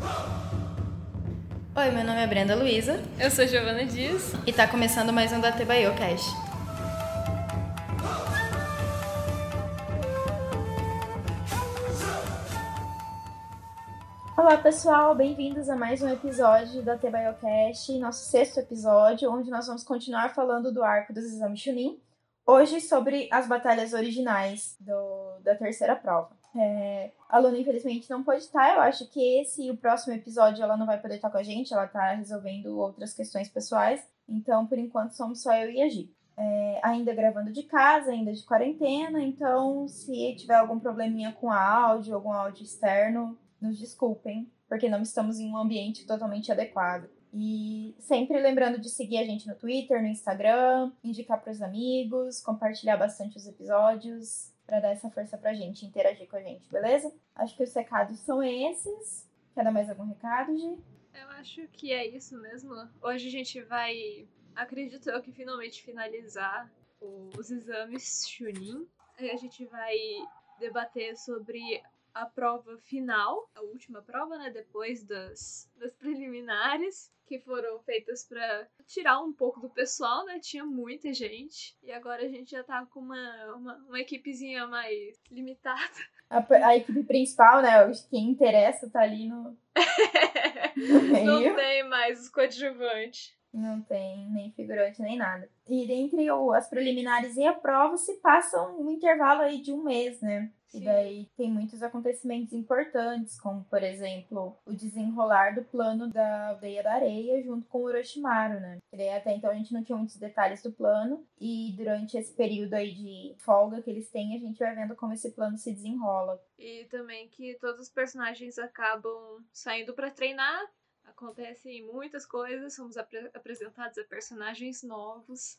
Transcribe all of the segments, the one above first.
Oi, meu nome é Brenda Luiza. Eu sou Giovana Dias. E tá começando mais um da Tebaio Cash. Olá pessoal, bem-vindos a mais um episódio da Tebiocast, nosso sexto episódio, onde nós vamos continuar falando do arco dos exames Chunin, hoje sobre as batalhas originais do, da terceira prova. É, a Luna, infelizmente, não pode estar. Eu acho que esse o próximo episódio ela não vai poder estar com a gente. Ela está resolvendo outras questões pessoais. Então, por enquanto, somos só eu e a Gi. É, ainda gravando de casa, ainda de quarentena. Então, se tiver algum probleminha com áudio, algum áudio externo, nos desculpem, porque não estamos em um ambiente totalmente adequado. E sempre lembrando de seguir a gente no Twitter, no Instagram, indicar para os amigos, compartilhar bastante os episódios para dar essa força pra gente, interagir com a gente, beleza? Acho que os recados são esses. Quer dar mais algum recado, Gi? Eu acho que é isso mesmo. Hoje a gente vai, acredito eu, que finalmente finalizar os exames Chunin. A gente vai debater sobre a prova final, a última prova, né? Depois das, das preliminares, que foram feitas para tirar um pouco do pessoal, né? Tinha muita gente. E agora a gente já tá com uma, uma, uma equipezinha mais limitada. A, a equipe principal, né? Quem interessa tá ali no. Não tem mais os coadjuvantes. Não tem nem figurante nem nada. E entre as preliminares e a prova se passa um intervalo aí de um mês, né? Sim. E daí tem muitos acontecimentos importantes, como por exemplo o desenrolar do plano da aldeia da areia junto com o Orochimaru, né? E daí até então a gente não tinha muitos detalhes do plano, e durante esse período aí de folga que eles têm, a gente vai vendo como esse plano se desenrola. E também que todos os personagens acabam saindo para treinar acontecem muitas coisas, somos ap apresentados a personagens novos.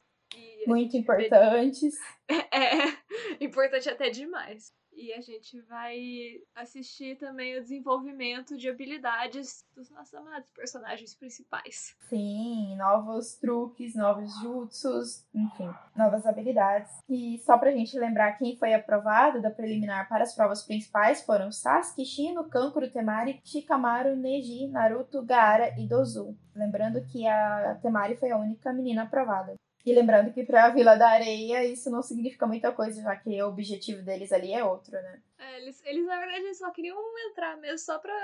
Muito importantes. É, é, importante até demais. E a gente vai assistir também o desenvolvimento de habilidades dos nossos amados personagens principais. Sim, novos truques, novos jutsus, enfim, novas habilidades. E só pra gente lembrar quem foi aprovado da preliminar para as provas principais foram Sasuke, Shino, Kankuro Temari, Shikamaru, Neji, Naruto, Gaara e Dozu. Lembrando que a Temari foi a única menina aprovada. E lembrando que pra Vila da Areia isso não significa muita coisa, já que o objetivo deles ali é outro, né? É, eles, eles na verdade só queriam entrar mesmo só pra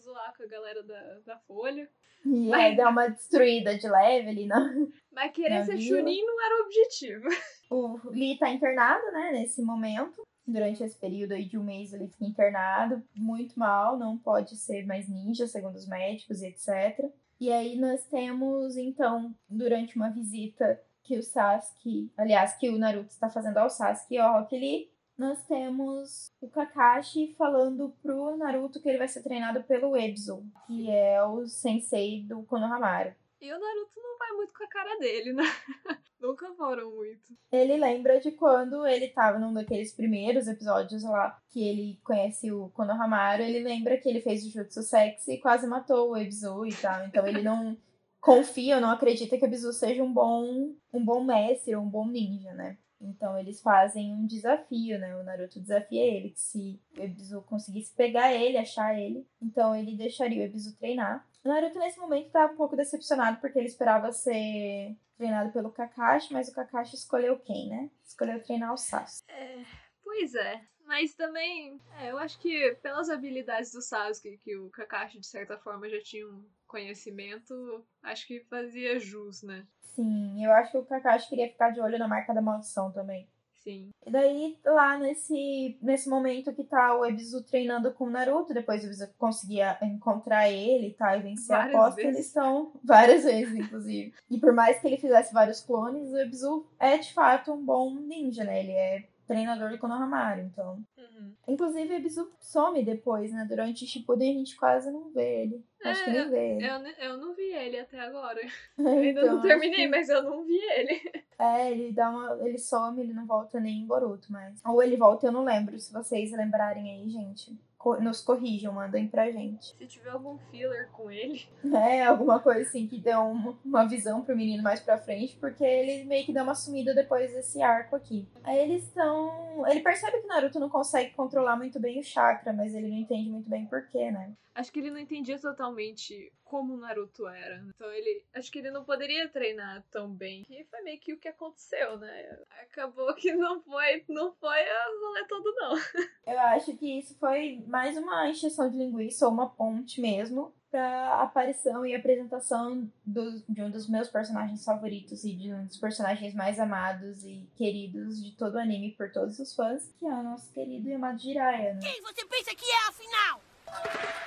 zoar com a galera da, da Folha. E Mas... aí dar uma destruída de leve ali na. Mas querer ser Chunin não era o objetivo. O Lee tá internado, né, nesse momento. Durante esse período aí de um mês ele fica internado, muito mal, não pode ser mais ninja, segundo os médicos e etc. E aí nós temos, então, durante uma visita que o Sasuke, aliás, que o Naruto está fazendo ao Sasuke e ao Rock Lee, nós temos o Kakashi falando pro Naruto que ele vai ser treinado pelo Ebzo, que é o sensei do Konohamaru. E o Naruto não vai muito com a cara dele, né? Nunca foram muito. Ele lembra de quando ele tava num daqueles primeiros episódios lá, que ele conhece o Konohamaru, ele lembra que ele fez o Jutsu Sexy e quase matou o Ebzo e tal. Então ele não confia ou não acredita que o Ebzo seja um bom, um bom mestre ou um bom ninja, né? Então eles fazem um desafio, né? O Naruto desafia ele, que se o Ebisu conseguisse pegar ele, achar ele, então ele deixaria o Ebisu treinar. O Naruto nesse momento tá um pouco decepcionado porque ele esperava ser treinado pelo Kakashi, mas o Kakashi escolheu quem, né? Escolheu treinar o Sasuke. É, pois é. Mas também, é, eu acho que pelas habilidades do Sasuke, que o Kakashi de certa forma já tinha um conhecimento, acho que fazia jus, né? Sim, eu acho que o Kakashi queria ficar de olho na marca da maldição também. Sim. E daí, lá nesse, nesse momento que tá o Ebisu treinando com o Naruto, depois o Ebisu conseguia encontrar ele tá, e vencer várias a aposta, eles estão várias vezes, inclusive. e por mais que ele fizesse vários clones, o Ebisu é de fato um bom ninja, né? Ele é treinador do Konohamaru, então. Uhum. Inclusive, Ebisu some depois, né? Durante o Shippuden a gente quase não vê ele. É, Acho que nem vê ele. Eu, eu não vi ele até agora. então, ainda não terminei, que... mas eu não vi ele. É, ele dá uma. Ele some, ele não volta nem em Boruto, mas. Ou ele volta, eu não lembro. Se vocês lembrarem aí, gente, nos corrijam, mandem pra gente. Se tiver algum filler com ele. É, alguma coisa assim que dê uma, uma visão pro menino mais pra frente, porque ele meio que dá uma sumida depois desse arco aqui. Aí eles estão. Ele percebe que Naruto não consegue controlar muito bem o chakra, mas ele não entende muito bem porquê, né? Acho que ele não entendia totalmente como o Naruto era. Então ele. Acho que ele não poderia treinar tão bem. Que foi meio que o que aconteceu, né? Acabou que não foi, não foi a rolê todo, não. Eu acho que isso foi mais uma encheção de linguiça ou uma ponte mesmo pra aparição e apresentação do, de um dos meus personagens favoritos e de um dos personagens mais amados e queridos de todo o anime por todos os fãs, que é o nosso querido e amado Jiraiya. Né? Quem você pensa que é, afinal?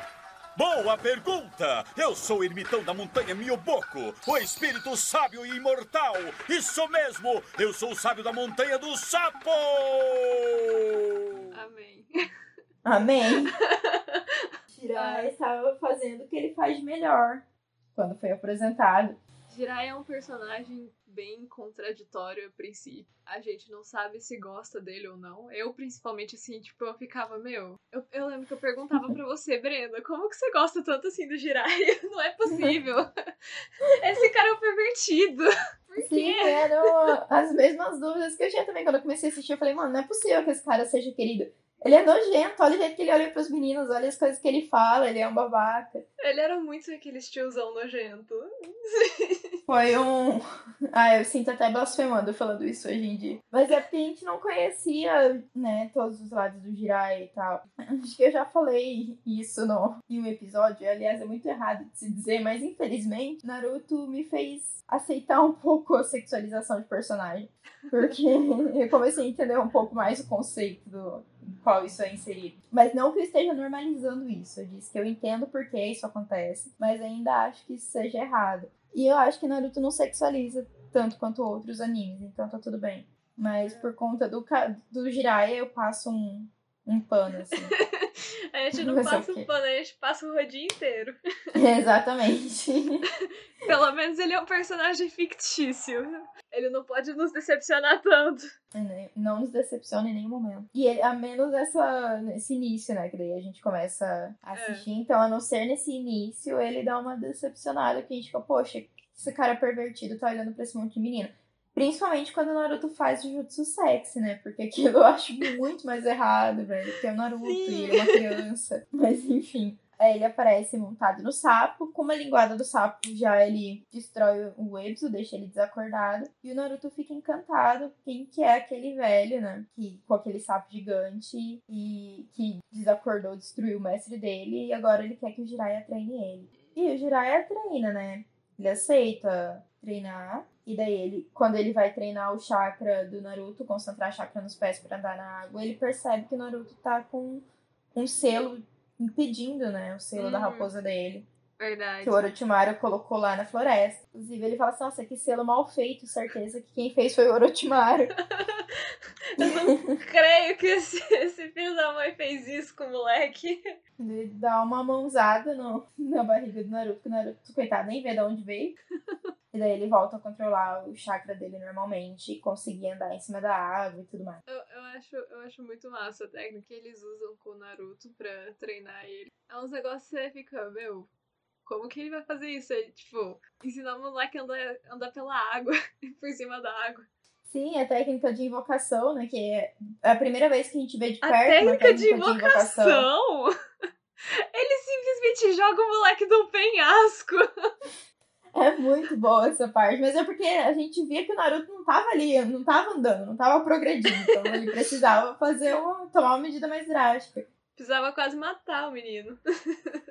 Boa pergunta! Eu sou o ermitão da montanha Miyoboku, o espírito sábio e imortal. Isso mesmo! Eu sou o sábio da montanha do sapo! Amém. Amém. Jiraiya estava fazendo o que ele faz melhor quando foi apresentado. Jiraiya é um personagem bem contraditório a princípio. A gente não sabe se gosta dele ou não. Eu, principalmente, assim, tipo, eu ficava, meu. Eu, eu lembro que eu perguntava pra você, Brenda, como que você gosta tanto assim do Jiraiya? Não é possível. Esse cara é um pervertido. Por Sim, quê? eram as mesmas dúvidas que eu tinha também quando eu comecei a assistir. Eu falei, mano, não é possível que esse cara seja querido. Ele é nojento, olha o jeito que ele olha pros meninos, olha as coisas que ele fala, ele é um babaca. Ele era muito aquele tiozão nojento. Foi um. Ah, eu sinto até blasfemando falando isso hoje em dia. Mas é porque a gente não conhecia, né, todos os lados do Jirai e tal. Acho que eu já falei isso no, em um episódio. Aliás, é muito errado de se dizer, mas infelizmente, Naruto me fez aceitar um pouco a sexualização de personagem. Porque eu comecei a entender um pouco mais o conceito do qual isso é inserido. Mas não que eu esteja normalizando isso. Eu disse que eu entendo por que isso acontece, mas ainda acho que isso seja errado. E eu acho que Naruto não sexualiza tanto quanto outros animes, então tá tudo bem. Mas por conta do, do Jiraiya, eu passo um, um pano, assim. a gente não passa um pano, a gente passa o rodinho inteiro. Exatamente. Pelo menos ele é um personagem fictício. Ele não pode nos decepcionar tanto. É, não nos decepciona em nenhum momento. E ele, a menos essa, nesse início, né? Que daí a gente começa a assistir. É. Então, a não ser nesse início, ele dá uma decepcionada que a gente fica, poxa, esse cara pervertido tá olhando pra esse monte de menino. Principalmente quando o Naruto faz o jutsu sexy, né? Porque aquilo eu acho muito mais errado, velho. Porque é o Naruto Sim. e ele é uma criança. Mas enfim. Aí ele aparece montado no sapo. Com uma linguada do sapo, já ele destrói o Ebsu, deixa ele desacordado. E o Naruto fica encantado. Quem que é aquele velho, né? Que, com aquele sapo gigante e que desacordou, destruiu o mestre dele. E agora ele quer que o Jiraiya treine ele. E o Jiraiya treina, né? Ele aceita treinar. E daí ele, quando ele vai treinar o chakra do Naruto, concentrar chakra nos pés para andar na água, ele percebe que o Naruto tá com um selo impedindo, né, o selo da Uhum. raposa dele. Verdade. Que o Orochimaru colocou lá na floresta. Inclusive, ele fala assim, nossa, que selo mal feito, certeza que quem fez foi o Orochimaru. Eu não creio que esse, esse filho da mãe fez isso com o moleque. Ele dá uma mãozada no, na barriga do Naruto, que o Naruto, coitado, nem vê de onde veio. E daí ele volta a controlar o chakra dele normalmente e conseguir andar em cima da água e tudo mais. Eu, eu, acho, eu acho muito massa a técnica que eles usam com o Naruto pra treinar ele. É uns negócios que você fica, meu, como que ele vai fazer isso? Tipo, ensinar o moleque a andar, andar pela água, por cima da água. Sim, a técnica de invocação, né? Que é a primeira vez que a gente vê de A perto uma técnica de técnica invocação? Ele simplesmente joga o moleque do penhasco. É muito boa essa parte, mas é porque a gente via que o Naruto não tava ali, não tava andando, não tava progredindo, então ele precisava fazer uma, tomar uma medida mais drástica. Precisava quase matar o menino.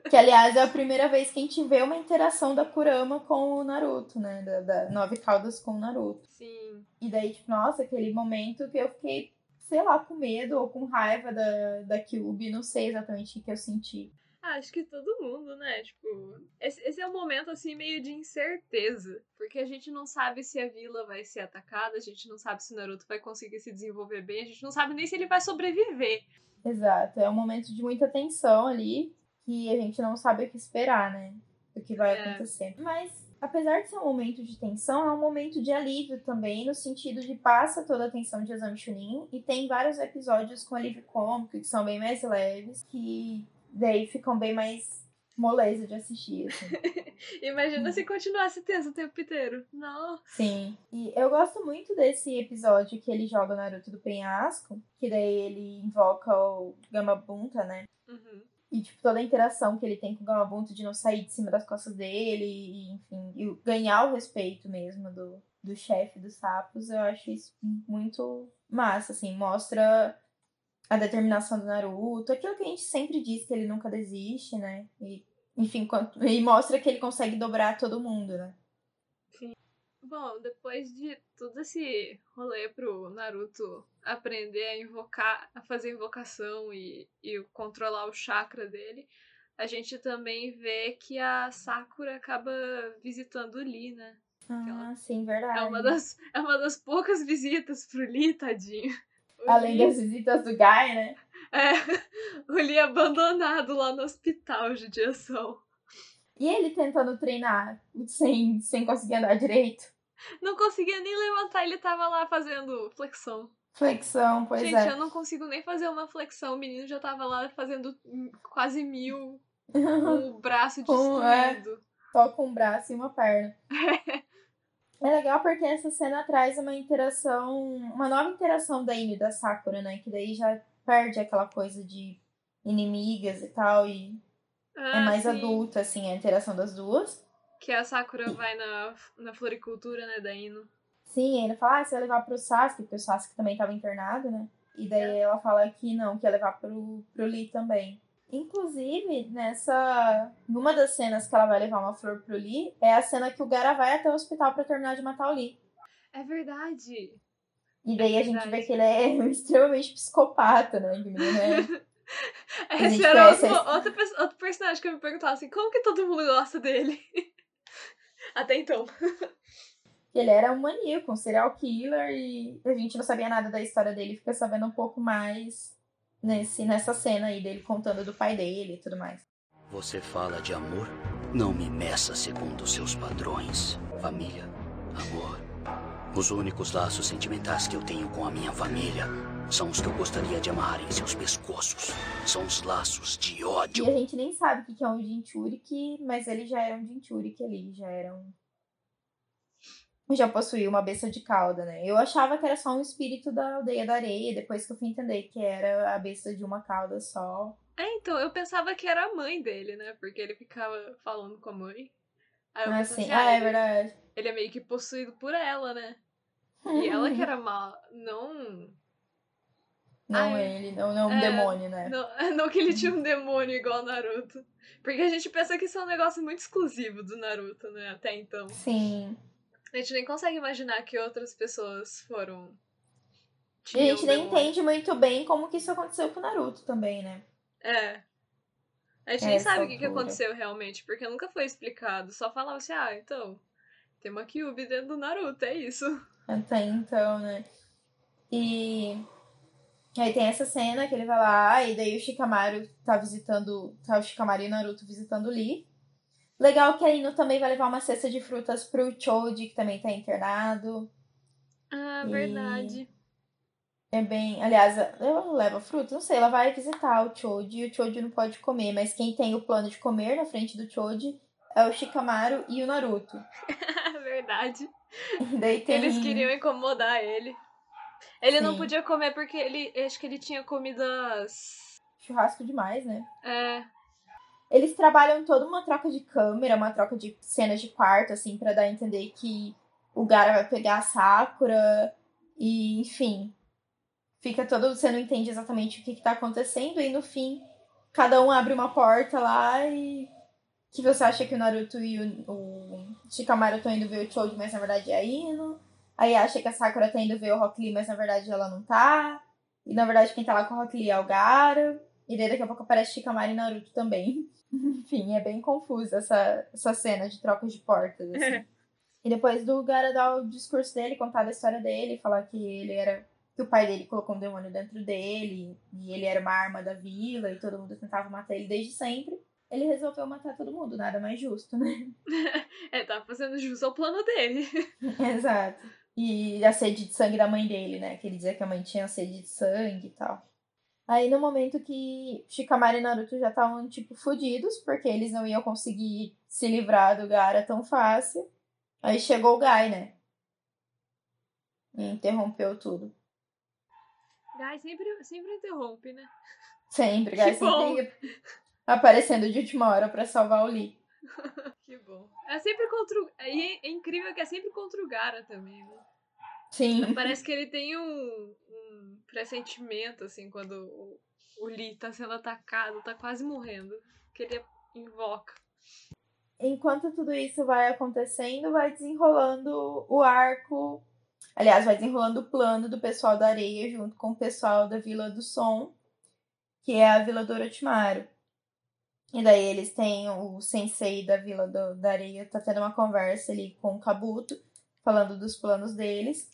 Que, aliás, é a primeira vez que a gente vê uma interação da Kurama com o Naruto, né? Da, da Nove Caudas com o Naruto. Sim. E daí, tipo, nossa, aquele momento que eu fiquei, sei lá, com medo ou com raiva da, da Kyubi, não sei exatamente o que eu senti. Acho que todo mundo, né? Tipo, esse, esse é um momento assim meio de incerteza. Porque a gente não sabe se a vila vai ser atacada, a gente não sabe se o Naruto vai conseguir se desenvolver bem, a gente não sabe nem se ele vai sobreviver. Exato, é um momento de muita tensão ali, que a gente não sabe o que esperar, né? Do que vai É. acontecer. Mas apesar de ser um momento de tensão, é um momento de alívio também, no sentido de passa toda a tensão de Exame Chunin e tem vários episódios com alívio cômico que são bem mais leves, que daí ficam bem mais moleza de assistir, assim. Imagina se continuasse tenso o tempo inteiro. Não. Sim. E eu gosto muito desse episódio que ele joga o Naruto do penhasco, que daí ele invoca o Gamabunta, né? Uhum. E, tipo, toda a interação que ele tem com o Gamabunta de não sair de cima das costas dele, e, enfim, e ganhar o respeito mesmo do, do chefe dos sapos, eu acho isso muito massa, assim, mostra a determinação do Naruto, aquilo que a gente sempre diz que ele nunca desiste, né? E, enfim, e mostra que ele consegue dobrar todo mundo, né? Sim. Bom, depois de todo esse rolê pro Naruto aprender a invocar, a fazer invocação e, e controlar o chakra dele, a gente também vê que a Sakura acaba visitando o Lee, né? Ah, ela... sim, verdade. É uma, das, é uma das poucas visitas pro Lee, tadinho. Além das visitas do Guy, né? É, o Lee abandonado lá no hospital de diação. E ele tentando treinar sem, sem conseguir andar direito. Não conseguia nem levantar, ele tava lá fazendo flexão. Flexão, pois Gente, é. Gente, eu não consigo nem fazer uma flexão. O menino já tava lá fazendo quase mil com o braço destruído. é, só com um braço e uma perna. É legal porque essa cena traz uma interação, uma nova interação da Inu e da Sakura, né? Que daí já perde aquela coisa de inimigas e tal, e ah, é mais sim. adulta, assim, a interação das duas. Que a Sakura vai na, na floricultura, né, da Ino. Sim, ele fala, ah, você vai levar pro Sasuke, porque o Sasuke também tava internado, né? E daí é. ela fala que não, que ia levar pro, pro Lee também. Inclusive, nessa. Numa das cenas que ela vai levar uma flor pro Lee, é a cena que o Gara vai até o hospital para terminar de matar o Lee. É verdade. E daí é a gente vê que ele é extremamente psicopata, né? Que menino é... Esse era outro, outro, outro, personagem que eu me perguntava assim, como que todo mundo gosta dele? Até então. Ele era um maníaco, um serial killer, e a gente não sabia nada da história dele, fica sabendo um pouco mais nesse, nessa cena aí dele contando do pai dele e tudo mais. Você fala de amor? Não me meça segundo seus padrões. Família, amor. Os únicos laços sentimentais que eu tenho com a minha família são os que eu gostaria de amarrar em seus pescoços. São os laços de ódio. E a gente nem sabe o que é um Jinchurik, mas ele já era um Jinchurik ali, já era um. Já possuía uma besta de cauda, né? Eu achava que era só um espírito da aldeia da areia, depois que eu fui entender que era a besta de uma cauda só. É, então, eu pensava que era a mãe dele, né? Porque ele ficava falando com a mãe. Aí eu ah, pensei, sim. ah, ah, é verdade. Ele é meio que possuído por ela, né? E ela que era má, não. Não Ai, ele, não, não um é, demônio, né? Não, não que ele tinha um demônio igual Naruto. Porque a gente pensa que isso é um negócio muito exclusivo do Naruto, né? Até então. Sim. A gente nem consegue imaginar que outras pessoas foram. E a gente nem demônio. entende muito bem como que isso aconteceu com o Naruto também, né? É. A gente É, nem essa sabe o que, que aconteceu realmente, porque nunca foi explicado. Só falava assim, ah, então, tem uma Kyuubi dentro do Naruto, é isso. Até então, né? E aí tem essa cena que ele vai lá, e daí o Shikamaru tá visitando. Tá o Shikamaru e o Naruto visitando o Lee. Legal que a Ino também vai levar uma cesta de frutas pro Choji, que também tá internado. Ah, E- verdade. É bem. Aliás, ela não leva frutas? Não sei, ela vai visitar o Choji e o Choji não pode comer, mas quem tem o plano de comer na frente do Choji é o Shikamaru e o Naruto. verdade. Daí tem. Eles queriam incomodar ele. Ele não Sim. podia comer porque ele. Acho que ele tinha comido as. Churrasco demais, né? É. Eles trabalham toda uma troca de câmera, uma troca de cenas de quarto, assim, pra dar a entender que o Gara vai pegar a Sakura e, enfim, fica todo. Você não entende exatamente o que, que tá acontecendo, e no fim, cada um abre uma porta lá e. Que você acha que o Naruto e o, o Shikamaru estão indo ver o Choji, mas na verdade é a Ino. Aí acha que a Sakura tá indo ver o Rock Lee, mas na verdade ela não tá. E na verdade quem tá lá com o Rock Lee é o Gara. E daí daqui a pouco aparece Shikamaru e Naruto também. Enfim, é bem confusa essa, essa cena de trocas de portas, assim. e depois do Gara dar o discurso dele, contar da história dele, falar que ele era. que o pai dele colocou um demônio dentro dele, e ele era uma arma da vila, e todo mundo tentava matar ele desde sempre. ele resolveu matar todo mundo, nada mais justo, né? é, tá fazendo jus ao plano dele. Exato. E a sede de sangue da mãe dele, né? Que ele dizia que a mãe tinha sede de sangue e tal. Aí no momento que Shikamaru e Naruto já estavam, tipo, fodidos, porque eles não iam conseguir se livrar do Gara tão fácil. Aí chegou o Gai, né? E interrompeu tudo. Gai sempre, sempre interrompe, né? Sempre, Gai sempre aparecendo de última hora para salvar o Lee. que bom. É sempre contra o... é, é incrível que é sempre contra o Gara também, né? Sim. Parece que ele tem um, um pressentimento, assim, quando o, o Lee tá sendo atacado, tá quase morrendo. Que ele invoca. Enquanto tudo isso vai acontecendo, vai desenrolando o arco. Aliás, vai desenrolando o plano do pessoal da areia junto com o pessoal da Vila do Som, que é a Vila do Orochimaru. E daí eles têm o sensei da Vila do, da Areia, tá tendo uma conversa ali com o Kabuto, falando dos planos deles.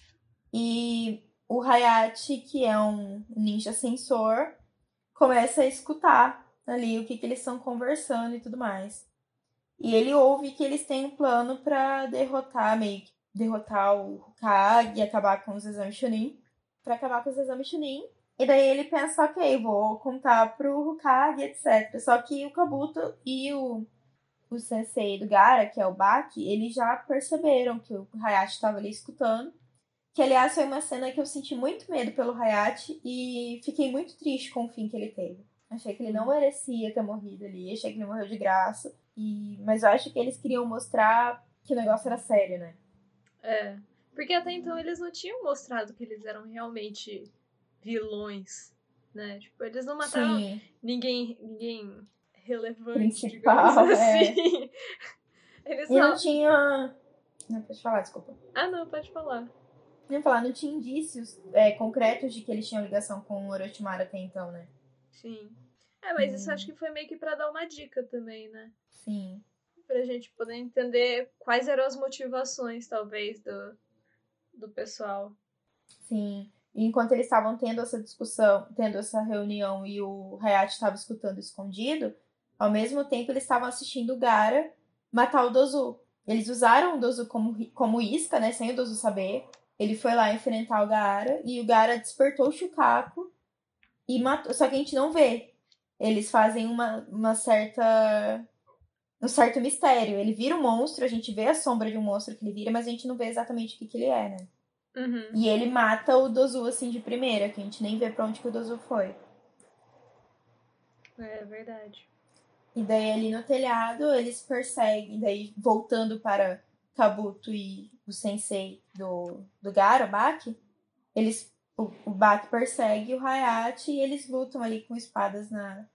E o Hayate, que é um ninja sensor, começa a escutar ali o que, que eles estão conversando e tudo mais. E ele ouve que eles têm um plano para derrotar, meio que derrotar o Hokage e acabar com os exames Chunin. Para acabar com os exames Chunin. E daí ele pensa, ok, vou contar pro Hokage, etc. Só que o Kabuto e o, o sensei do Gara, que é o Baki, eles já perceberam que o Hayashi estava ali escutando. Que, aliás, foi uma cena que eu senti muito medo pelo Hayashi e fiquei muito triste com o fim que ele teve. Achei que ele não merecia ter morrido ali, achei que ele morreu de graça. E... Mas eu acho que eles queriam mostrar que o negócio era sério, né? É. Porque até então eles não tinham mostrado que eles eram realmente vilões, né? Tipo, eles não mataram Sim. ninguém, ninguém relevante, Principal, é. assim. Eles e só... não tinha... Não, pode falar, desculpa. Ah, não, pode falar. Não falar, não tinha indícios é, concretos de que eles tinham ligação com o Orochimaru até então, né? Sim. É, mas hum. isso acho que foi meio que para dar uma dica também, né? Sim. Pra gente poder entender quais eram as motivações, talvez, do, do pessoal. Sim. E enquanto eles estavam tendo essa discussão, tendo essa reunião e o Hayate estava escutando escondido, ao mesmo tempo eles estavam assistindo o Gara matar o Dozu. Eles usaram o Dozu como, como isca, né? Sem o Dozu saber. Ele foi lá enfrentar o Gara e o Gara despertou o Shukaku e matou. Só que a gente não vê. Eles fazem uma, uma certa. um certo mistério. Ele vira um monstro, a gente vê a sombra de um monstro que ele vira, mas a gente não vê exatamente o que, que ele é, né? Uhum. E ele mata o Dozu assim de primeira, que a gente nem vê pra onde que o Dozu foi. É verdade. E daí ali no telhado eles perseguem, daí voltando para Kabuto e o sensei do, do Gara, Baki, eles, o, o Baki persegue o Hayate e eles lutam ali com espadas na,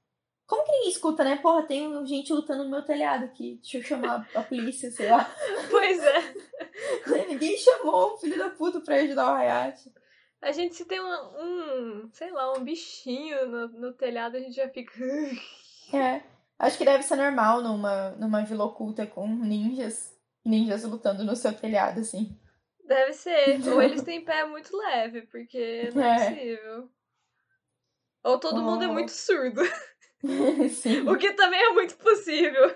como que ninguém escuta, né? Porra, tem gente lutando no meu telhado aqui. Deixa eu chamar a polícia, sei lá. Pois é. ninguém chamou o filho da puta pra ajudar o Hayate. A gente se tem um, um, sei lá, um bichinho no, no telhado, a gente já fica. é. Acho que deve ser normal numa, numa vila oculta com ninjas. Ninjas lutando no seu telhado, assim. Deve ser. Ou eles têm pé muito leve, porque não é, é. possível. Ou todo oh. mundo é muito surdo. Sim. O que também é muito possível.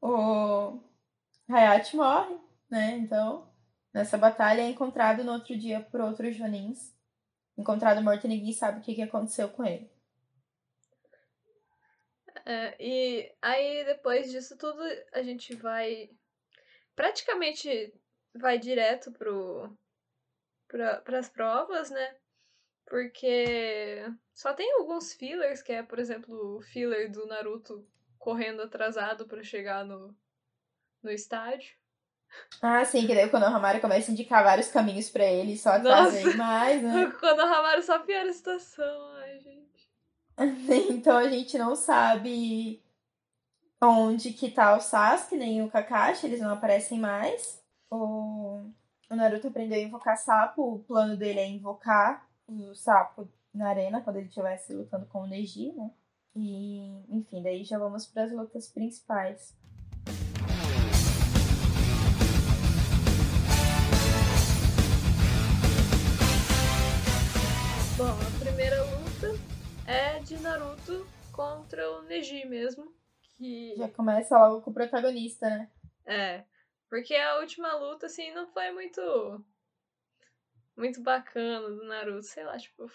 O Hayate morre, né? Então, nessa batalha é encontrado no outro dia por outros Jonins. Encontrado morto e ninguém sabe o que aconteceu com ele. É, e aí, depois disso tudo, a gente vai. Praticamente vai direto pro, pra, pras provas, né? Porque só tem alguns fillers, que é, por exemplo, o filler do Naruto correndo atrasado para chegar no, no estádio. Ah, sim, que daí o Konohamaru começa a indicar vários caminhos para ele, só atrasa mais, né? O Konohamaru só piora a situação. então a gente não sabe onde que tá o Sasuke, nem o Kakashi, eles não aparecem mais. O, o Naruto aprendeu a invocar sapo, o plano dele é invocar o sapo na arena quando ele estivesse lutando com o Neji, né? E, enfim, daí já vamos para as lutas principais. Naruto contra o Neji mesmo. Que... Já começa logo com o protagonista, né? É. Porque a última luta, assim, não foi muito. Muito bacana do Naruto. Sei lá, tipo.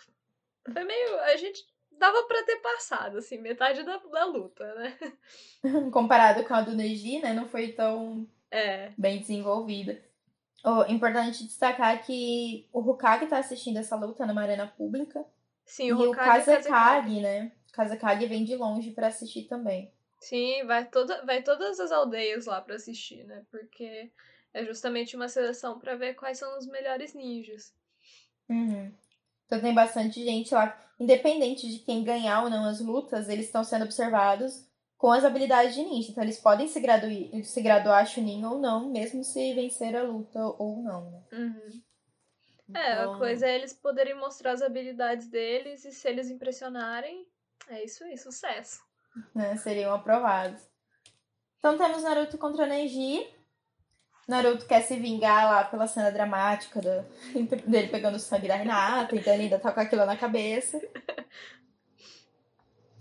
Foi meio. A gente dava pra ter passado, assim, metade da, da luta, né? Comparado com a do Neji, né? Não foi tão É. bem desenvolvida. Oh, importante destacar que o Hokage tá assistindo essa luta numa arena pública. Sim, e o o Hokage e o Kazekage. Kazekage, né? Kazekage vem de longe pra assistir também. Sim, vai, toda, vai todas as aldeias lá pra assistir, né? Porque é justamente uma seleção pra ver quais são os melhores ninjas. Uhum. Então tem bastante gente lá. Independente de quem ganhar ou não as lutas, eles estão sendo observados com as habilidades de ninja. Então eles podem se, gradu... se graduar Chunin ou não, mesmo se vencer a luta ou não, né? Uhum. É, a Então, coisa é eles poderem mostrar as habilidades deles e se eles impressionarem, é isso aí, sucesso. né, seriam aprovados. Então temos Naruto contra Neji. Naruto quer se vingar lá pela cena dramática do- dele pegando o sangue da Hinata, então ele ainda tá com aquilo na cabeça.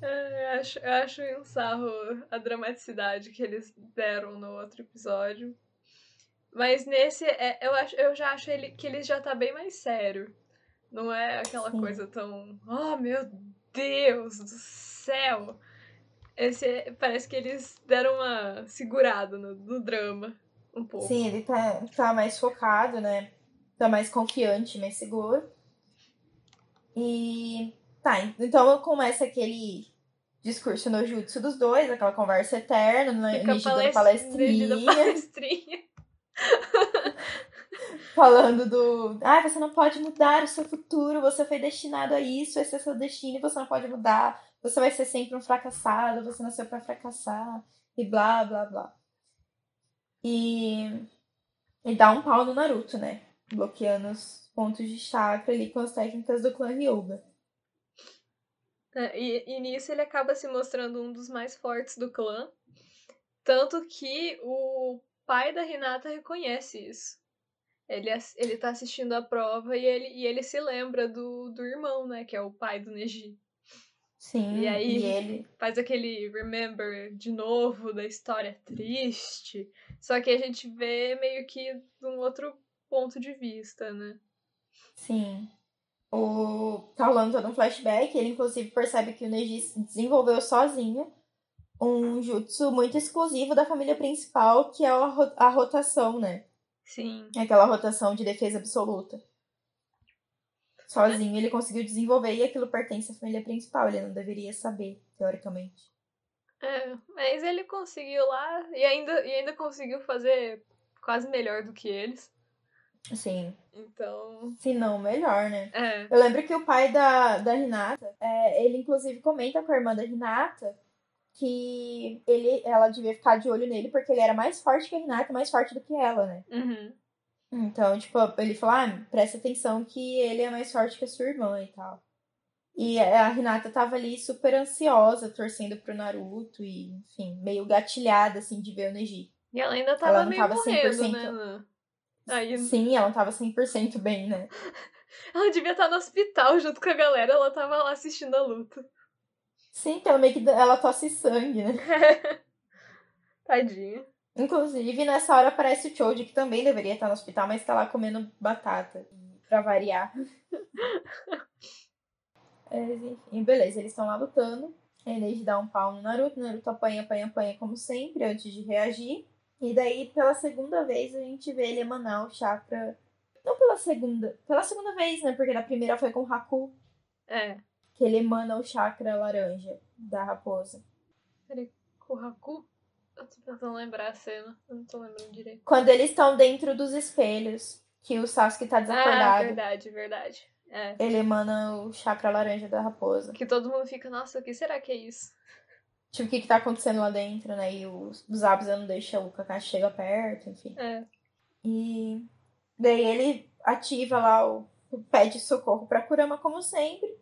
É, eu acho, eu acho um sarro a dramaticidade que eles deram no outro episódio. Mas nesse, é, eu, acho, eu já acho ele, que ele já tá bem mais sério. Não é aquela Sim. coisa tão. Oh, meu Deus do céu! Esse parece que eles deram uma segurada no, no drama. Um pouco. Sim, ele tá, tá mais focado, né? Tá mais confiante, mais seguro. E tá, então começa aquele discurso no jutsu dos dois, aquela conversa eterna? Fica palest- Neji palestrinha. palestrinha. falando do. Ah, você não pode mudar o seu futuro, você foi destinado a isso, esse é seu destino, e você não pode mudar, você vai ser sempre um fracassado, você nasceu pra fracassar, e blá, blá, blá. E. E dá um pau no Naruto, né? Bloqueando os pontos de chakra ali com as técnicas do clã Ryuga. É, e, e nisso ele acaba se mostrando um dos mais fortes do clã. Tanto que o pai da Hinata reconhece isso. Ele, ele tá assistindo a prova e ele, e ele se lembra do, do irmão, né? Que é o pai do Neji. Sim, E aí? e ele. Faz aquele remember de novo da história triste. Só que a gente vê meio que de um outro ponto de vista, né? Sim. O... Tá rolando todo um flashback. Ele, inclusive, percebe que o Neji desenvolveu sozinho um jutsu muito exclusivo da família principal, que é a, ro- a rotação, né? Sim. Aquela rotação de defesa absoluta. Sozinho ele conseguiu desenvolver e aquilo pertence à família principal. Ele não deveria saber, teoricamente. É, mas ele conseguiu lá e ainda, e ainda conseguiu fazer quase melhor do que eles. Assim, Então, se não, melhor, né? é. Eu lembro que o pai da, da Renata, é, ele inclusive comenta com a irmã da Renata que ele, ela devia ficar de olho nele porque ele era mais forte que a Renata, mais forte do que ela, né? Uhum. Então, tipo, ele falou, ah, presta atenção que ele é mais forte que a sua irmã e tal. E a Renata tava ali super ansiosa, torcendo pro Naruto e, enfim, meio gatilhada, assim, de ver o Neji. E ela ainda tava Ela não meio tava morrendo, 100%. né? Aí, Sim, ela não tava 100% bem, né? ela devia estar no hospital junto com a galera, ela tava lá assistindo a luta. Sim, que ela meio que ela tosse sangue, né? Tadinha. Inclusive, nessa hora aparece o Choji, que também deveria estar no hospital, mas tá lá comendo batata. Pra variar. Mas, enfim, beleza, eles estão lá lutando. A Neji dá um pau no Naruto. O Naruto apanha, apanha, apanha, como sempre, antes de reagir. E daí, pela segunda vez, a gente vê ele emanar o chakra. Não pela segunda. Pela segunda vez, né? Porque na primeira foi com o Haku, É. que ele emana o chakra laranja da raposa. Kurraku? Eu tô tentando lembrar a cena. Eu não tô lembrando direito. Quando eles estão dentro dos espelhos, que o Sasuke tá Ah, desacordado. verdade, verdade. É. Ele emana o chakra laranja da raposa. Que todo mundo fica, nossa, o que será que é isso? Tipo, o que que tá acontecendo lá dentro, né? E os, os Zabuza não deixam o Kakashi chegar perto, enfim. É. E daí ele ativa lá o, o pede socorro pra Kurama, como sempre.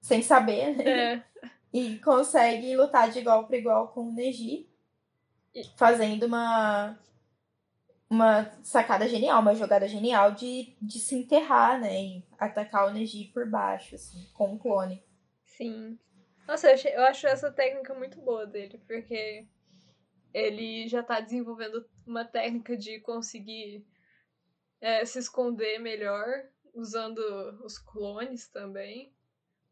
Sem saber, né? É. E consegue lutar de igual para igual com o Neji. Fazendo uma... Uma sacada genial, uma jogada genial de, de se enterrar, né? E atacar o Neji por baixo, assim, com um clone. Sim. Nossa, eu, achei, eu acho essa técnica muito boa dele, porque ele já tá desenvolvendo uma técnica de conseguir é, se esconder melhor, usando os clones também.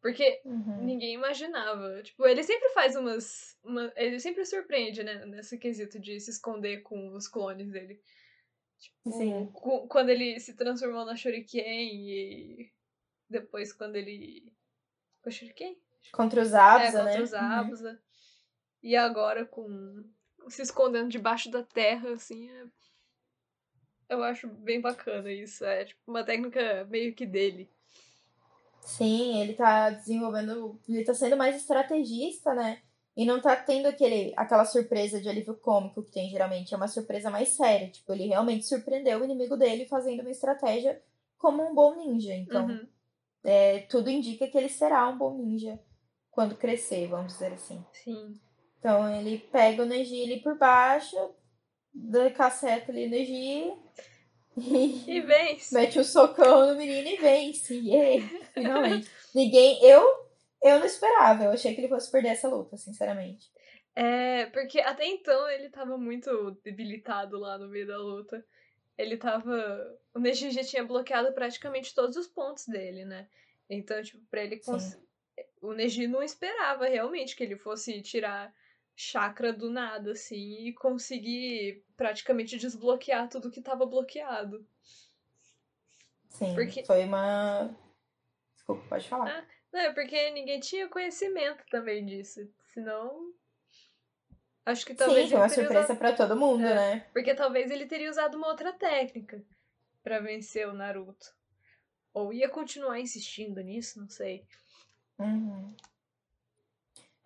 Porque Uhum. ninguém imaginava. Tipo, ele sempre faz umas. Uma, ele sempre surpreende, né? Nesse quesito de se esconder com os clones dele. Tipo, Sim. cu- quando ele se transformou na Shuriken e depois quando ele. Com a Shuriken? Contra os É, Abusa, contra né? os Abusa. E agora com. se escondendo debaixo da terra, assim. é- Eu acho bem bacana isso. É tipo uma técnica meio que dele. Sim, ele tá desenvolvendo. Ele tá sendo mais estrategista, né? E não tá tendo aquele, aquela surpresa de alívio cômico que tem geralmente. É uma surpresa mais séria. Tipo, ele realmente surpreendeu o inimigo dele fazendo uma estratégia como um bom ninja. Então, Uhum. é, tudo indica que ele será um bom ninja quando crescer, vamos dizer assim. Sim. Então, ele pega o Neji ali por baixo, dá caceta ali no Neji e vence. mete um socão no menino e vence. Yay, finalmente. Ninguém. Eu, eu não esperava. Eu achei que ele fosse perder essa luta, sinceramente. É, porque até então ele tava muito debilitado lá no meio da luta. Ele tava. O Neji já tinha bloqueado praticamente todos os pontos dele, né? Então, tipo, pra ele. Cons... O Neji não esperava realmente que ele fosse tirar chakra do nada, assim, e conseguir praticamente desbloquear tudo que tava bloqueado. Sim, Porque- foi uma. Desculpa, pode falar. Não, é porque ninguém tinha conhecimento também disso. Senão. Acho que talvez. Sim, foi uma surpresa usado- pra todo mundo, É. né? Porque talvez ele teria usado uma outra técnica pra vencer o Naruto. Ou ia continuar insistindo nisso, não sei. Uhum.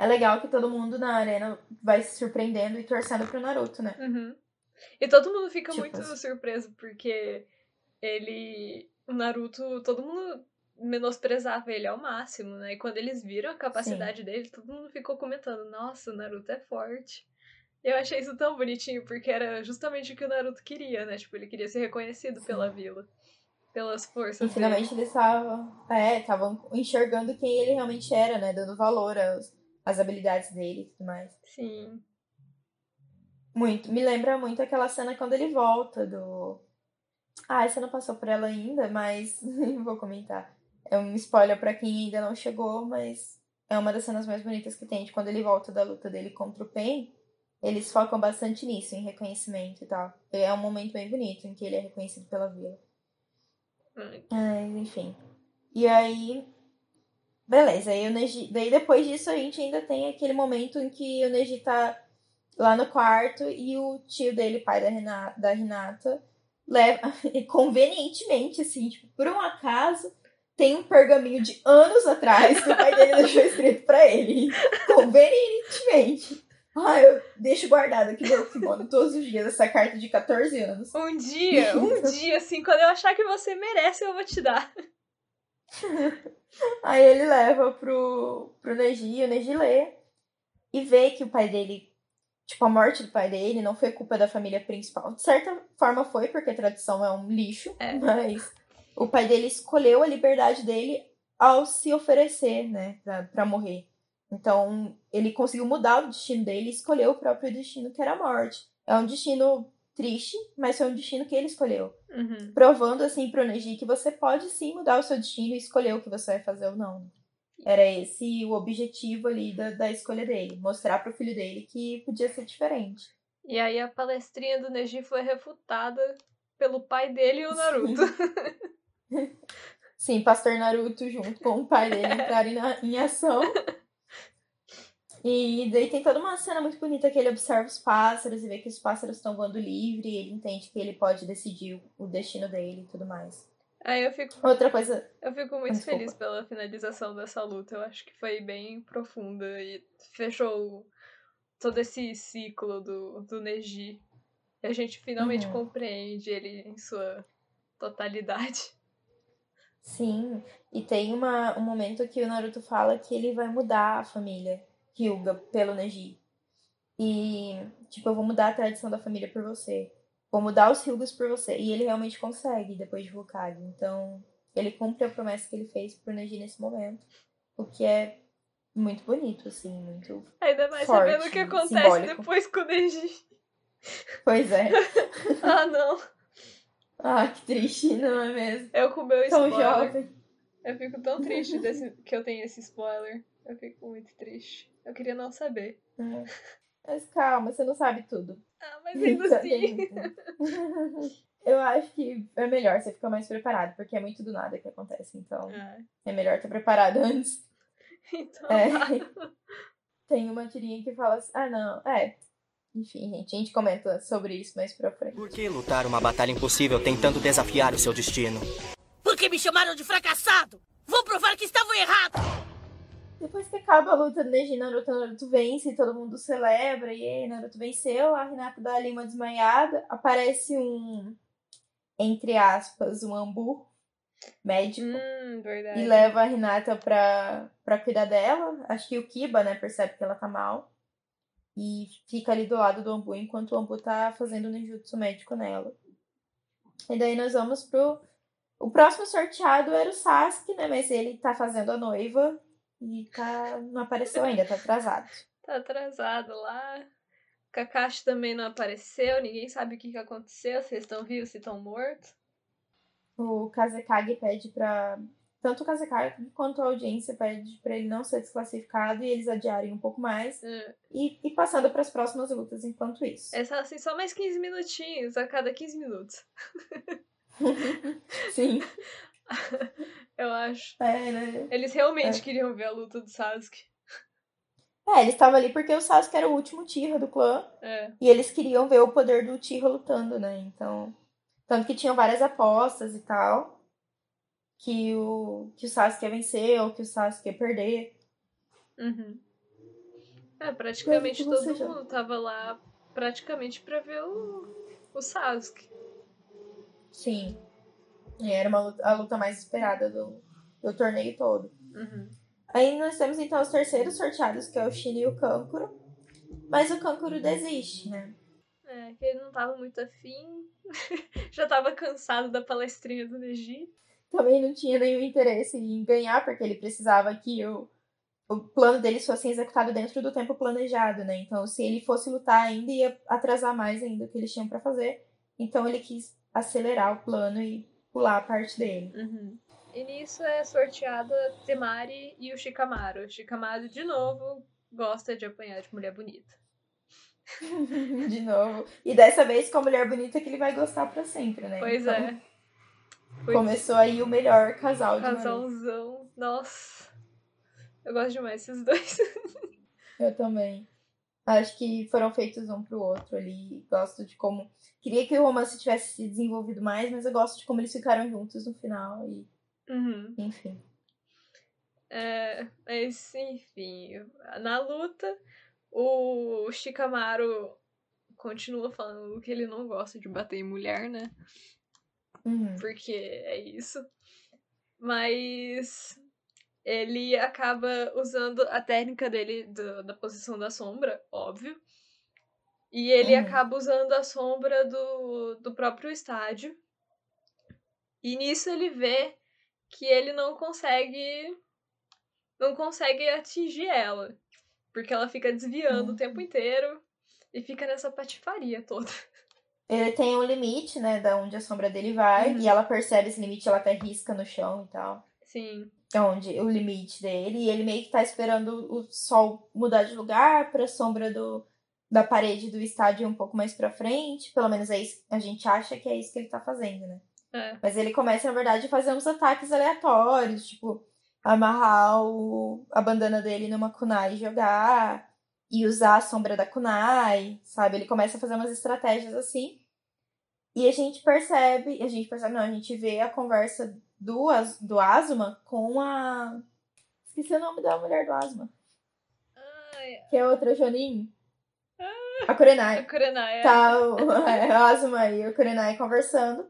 É legal que todo mundo na arena vai se surpreendendo e torcendo pro Naruto, né? Uhum. E todo mundo fica Tipo muito assim. surpreso porque ele. O Naruto, todo mundo menosprezava ele ao máximo, né? E quando eles viram a capacidade dele, todo mundo ficou comentando: Nossa, o Naruto é forte. Eu achei isso tão bonitinho, porque era justamente o que o Naruto queria, né? Tipo, ele queria ser reconhecido pela vila. Pelas E forças dele. finalmente eles estavam. É, estavam enxergando quem ele realmente era, né? Dando valor às, às habilidades dele e tudo mais. Sim. Muito. Me lembra muito aquela cena quando ele volta do. Ah, você não passou por ela ainda, mas vou comentar. É um spoiler pra quem ainda não chegou, mas é uma das cenas mais bonitas que tem. De quando ele volta da luta dele contra o Pain, eles focam bastante nisso, em reconhecimento e tal. É um momento bem bonito em que ele é reconhecido pela vila. Mas, enfim. E aí. Beleza, aí o Neji. Daí depois disso a gente ainda tem aquele momento em que o Neji tá lá no quarto e o tio dele, pai da Renata, da Renata leva convenientemente, assim, tipo, por um acaso, tem um pergaminho de anos atrás que o pai dele deixou escrito pra ele. Convenientemente. Ah, eu deixo guardado aqui no meu kimono todos os dias essa carta de 14 anos. Um dia, um dia, assim, quando eu achar que você merece, eu vou te dar. Aí ele leva pro, pro Neji, o Neji lê e vê que o pai dele, tipo, a morte do pai dele não foi culpa da família principal. De certa forma foi, porque a tradição é um lixo, É. mas o pai dele escolheu a liberdade dele ao se oferecer, né, pra, pra morrer. Então, ele conseguiu mudar o destino dele e escolheu o próprio destino, que era a morte. É um destino triste, mas foi um destino que ele escolheu Uhum. provando assim pro Neji que você pode sim mudar o seu destino e escolher o que você vai fazer ou não. Era esse o objetivo ali da, da escolha dele, mostrar pro filho dele que podia ser diferente. E aí a palestrinha do Neji foi refutada pelo pai dele e o Naruto. Sim, Pastor Naruto junto com o pai dele entrarem na, em ação. E daí tem toda uma cena muito bonita que ele observa os pássaros e vê que os pássaros estão voando livre e ele entende que ele pode decidir o destino dele e tudo mais. Aí eu fico, Outra coisa, eu fico muito Desculpa. feliz pela finalização dessa luta. Eu acho que foi bem profunda e fechou todo esse ciclo do, do Neji. E a gente finalmente Uhum. compreende ele em sua totalidade. Sim, e tem uma, um momento que o Naruto fala que ele vai mudar a família Hyuga pelo Neji. E, tipo, eu vou mudar a tradição da família por você. Vou mudar os Hyugas por você. E ele realmente consegue depois de Hokage. Então, ele cumpre a promessa que ele fez pro Neji nesse momento. O que é muito bonito, assim, muito. Ainda mais Forte, sabendo o que acontece simbólico. depois com o Neji. Pois é. Ah, não. Ah, que triste, não é mesmo? Eu com o meu Tão spoiler. jovem. Eu fico tão triste desse, que eu tenho esse spoiler. Eu fico muito triste. Eu queria não saber. É. Mas calma, você não sabe tudo. Ah, mas ainda assim. Eu acho que é melhor você ficar mais preparado, porque é muito do nada que acontece. Então, Ah, é melhor estar preparado antes. então. É. Tem uma tirinha que fala assim. Ah, não. É. Enfim, gente, a gente comenta sobre isso mais pra frente. Por que lutar uma batalha impossível tentando desafiar o seu destino? Porque me chamaram de fracassado! Vou provar que estavam errados! Depois que acaba a luta do Neji e Naruto, Naruto vence, todo mundo celebra, e aí, Naruto venceu, a Hinata dá ali uma desmaiada, aparece um, entre aspas, um ambu médico, Hum, verdade. e leva a Hinata pra, pra cuidar dela. Acho que o Kiba, né, percebe que ela tá mal, e fica ali do lado do ambu, enquanto o ambu tá fazendo o ninjutsu médico nela. E daí nós vamos pro... O próximo sorteado era o Sasuke, né, mas ele tá fazendo a noiva, e tá, não apareceu ainda, tá atrasado. Tá atrasado lá. Kakashi também não apareceu, ninguém sabe o que, que aconteceu, se eles estão vivos, se estão mortos. O Kazekage pede pra. Tanto o Kazekage quanto a audiência pede pra ele não ser desclassificado e eles adiarem um pouco mais. É, E, e passando pras próximas lutas enquanto isso. É só assim, só mais 15 minutinhos a cada 15 minutos. Sim. Eu acho. É, né? Eles realmente É. queriam ver a luta do Sasuke. É, eles estavam ali porque o Sasuke era o último Tira do clã. É. E eles queriam ver o poder do Tira lutando, né? Então. Tanto que tinham várias apostas e tal. Que o, que o Sasuke ia vencer ou que o Sasuke ia perder. Uhum. É, praticamente todo já- mundo tava lá praticamente pra ver o, o Sasuke. Sim. E era uma luta, a luta mais esperada do, do torneio todo. Uhum. Aí nós temos então os terceiros sorteados, que é o Shin e o Kankuro. Mas o Kankuro desiste, né? É, que ele não tava muito afim. Já tava cansado da palestrinha do Neji. Também não tinha nenhum interesse em ganhar, porque ele precisava que o, o plano deles fosse executado dentro do tempo planejado, né? Então, se ele fosse lutar ainda, ia atrasar mais ainda o que eles tinham pra fazer. Então, ele quis acelerar o plano e pular a parte dele. Uhum. E nisso é sorteada Temari e o Shikamaru. O Shikamaru, de novo, gosta de apanhar de mulher bonita. De novo. E dessa vez, com a mulher bonita que ele vai gostar pra sempre, né? Pois Então, é. Foi Começou aí o melhor casal de casalzão. Nossa. Eu gosto demais desses dois. Eu também. Acho que foram feitos um pro outro ali. Gosto de como. Queria que o romance tivesse se desenvolvido mais, mas eu gosto de como eles ficaram juntos no final. E, Uhum. enfim. É, mas, enfim, na luta, o Shikamaru continua falando que ele não gosta de bater em mulher, né? Uhum. Porque é isso. Mas ele acaba usando a técnica dele do- da posição da sombra, óbvio. E ele Uhum. acaba usando a sombra do, do próprio estádio. E nisso ele vê que ele não consegue. Não consegue atingir ela. Porque ela fica desviando Uhum. o tempo inteiro e fica nessa patifaria toda. Ele tem um limite, né, da onde a sombra dele vai. Uhum. E ela percebe esse limite, ela até risca no chão e tal. Sim. Onde o limite dele. E ele meio que tá esperando o sol mudar de lugar pra sombra do, da parede do estádio um pouco mais pra frente. Pelo menos é isso, a gente acha que é isso que ele tá fazendo, né? É. Mas ele começa, na verdade, a fazer uns ataques aleatórios, tipo, amarrar o, a bandana dele numa kunai e jogar, e usar a sombra da kunai, sabe? Ele começa a fazer umas estratégias assim. E a gente percebe, a gente percebe, não, a gente vê a conversa do, As- do Asuma com a. Esqueci o nome da mulher do Asuma, Ai, que é outra Jonin. A Kurenai. a Kurenai. Tá o, é, o Asuma e o Kurenai conversando.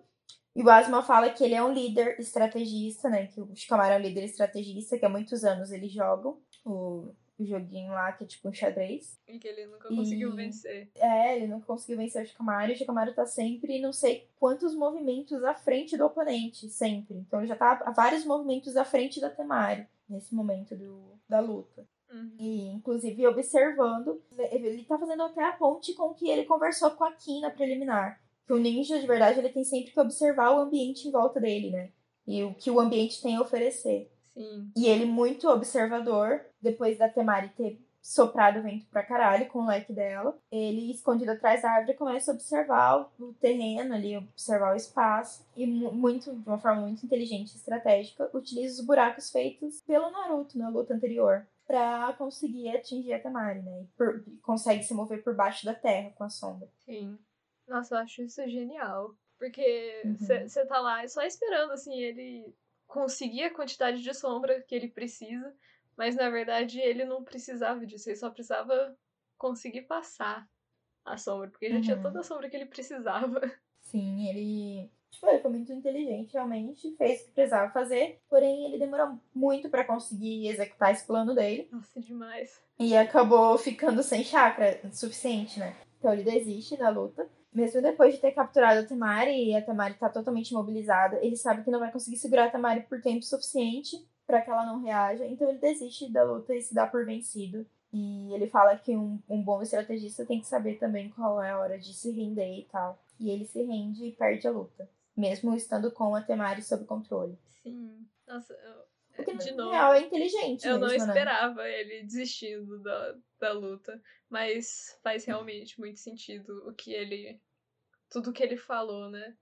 E o Asuma fala que ele é um líder estrategista, né? Que o Shikamaru é um líder estrategista, que há muitos anos eles jogam o, joguinho lá, que é tipo um xadrez. E que ele nunca conseguiu E- vencer. É, ele não conseguiu vencer o Shikamaru. O Shikamaru tá sempre, não sei quantos movimentos à frente do oponente, sempre. Então ele já tá a vários movimentos à frente da Temari, nesse momento do, da luta. Uhum. E, inclusive, observando, ele tá fazendo até a ponte com que ele conversou com a Kim na preliminar. Que o ninja, de verdade, ele tem sempre que observar o ambiente em volta dele, né? E o que o ambiente tem a oferecer. Sim. E ele, muito observador, depois da Temari ter soprado vento pra caralho com o leque dela, ele, escondido atrás da árvore, começa a observar o terreno ali, observar o espaço. E mu- muito, de uma forma muito inteligente e estratégica, utiliza os buracos feitos pelo Naruto na luta anterior. Pra conseguir atingir a Temari, né? E por- consegue se mover por baixo da terra com a sombra. Sim. Nossa, eu acho isso genial. Porque Uhum. você tá lá só esperando, assim, ele conseguir a quantidade de sombra que ele precisa. Mas na verdade ele não precisava disso, ele só precisava conseguir passar a sombra, porque ele já tinha Uhum. toda a sombra que ele precisava. Sim, ele. Tipo, ele foi muito inteligente, realmente, fez o que precisava fazer, porém ele demorou muito pra conseguir executar esse plano dele Nossa, demais. e acabou ficando sem chakra suficiente, né? Então ele desiste da luta. Mesmo depois de ter capturado a Temari e a Temari tá totalmente imobilizada, ele sabe que não vai conseguir segurar a Temari por tempo suficiente pra que ela não reaja, então ele desiste da luta e se dá por vencido. E ele fala que um, um bom estrategista tem que saber também qual é a hora de se render e tal. E ele se rende e perde a luta. Mesmo estando com a Temari sob controle. Sim. Nossa, eu... Porque de no novo. real é inteligente Eu não mesmo, né? esperava ele desistindo da, da luta, mas faz realmente muito sentido o que ele. Tudo que ele falou, né?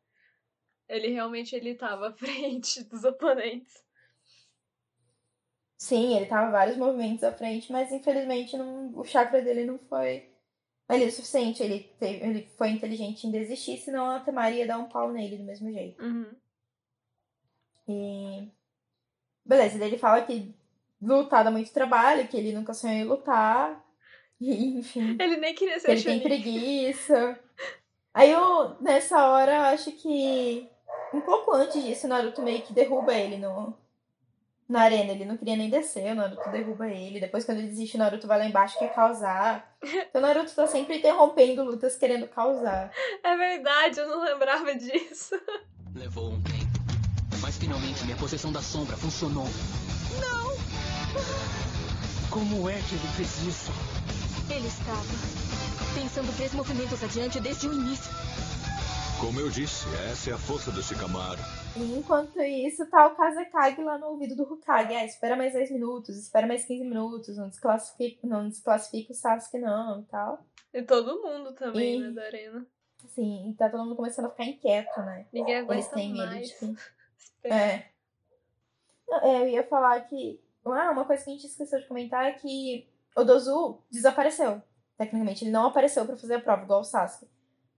Ele realmente ele tava à frente dos oponentes. Sim, ele tava vários movimentos à frente, mas infelizmente não, o chakra dele não foi ali o suficiente. Ele, teve, ele foi inteligente em desistir, senão a Temari ia dar um pau nele do mesmo jeito. Uhum. E. Beleza, daí ele fala que lutar dá muito trabalho, que ele nunca sonhou em lutar. E, enfim. Ele nem queria que ser ele tem preguiça. Aí eu, nessa hora, eu acho que um pouco antes disso, o Naruto meio que derruba ele no, na arena. Ele não queria nem descer, o Naruto derruba ele. Depois, quando ele desiste, o Naruto vai lá embaixo e quer causar. Então o Naruto tá sempre interrompendo lutas querendo causar. É verdade, eu não lembrava disso. Levou um tempo, mas finalmente minha possessão da sombra funcionou. Não! Como é que ele fez isso? Ele estava pensando três movimentos adiante desde o início. Como eu disse, essa é a força do Shikamaru. E enquanto isso, tá o Kazekage lá no ouvido do Hokage. Ah, espera mais 10 minutos, espera mais 15 minutos, não desclassifica, não desclassifica o Sasuke não e tal. E todo mundo também, E- né, da arena. Assim, e tá todo mundo começando a ficar inquieto, né? Ninguém aguenta Eles têm medo mais. de. Espera. É. Não, é, Eu ia falar que. Ah, uma coisa que a gente esqueceu de comentar é que o Dozu desapareceu. Tecnicamente, ele não apareceu pra fazer a prova, igual o Sasuke.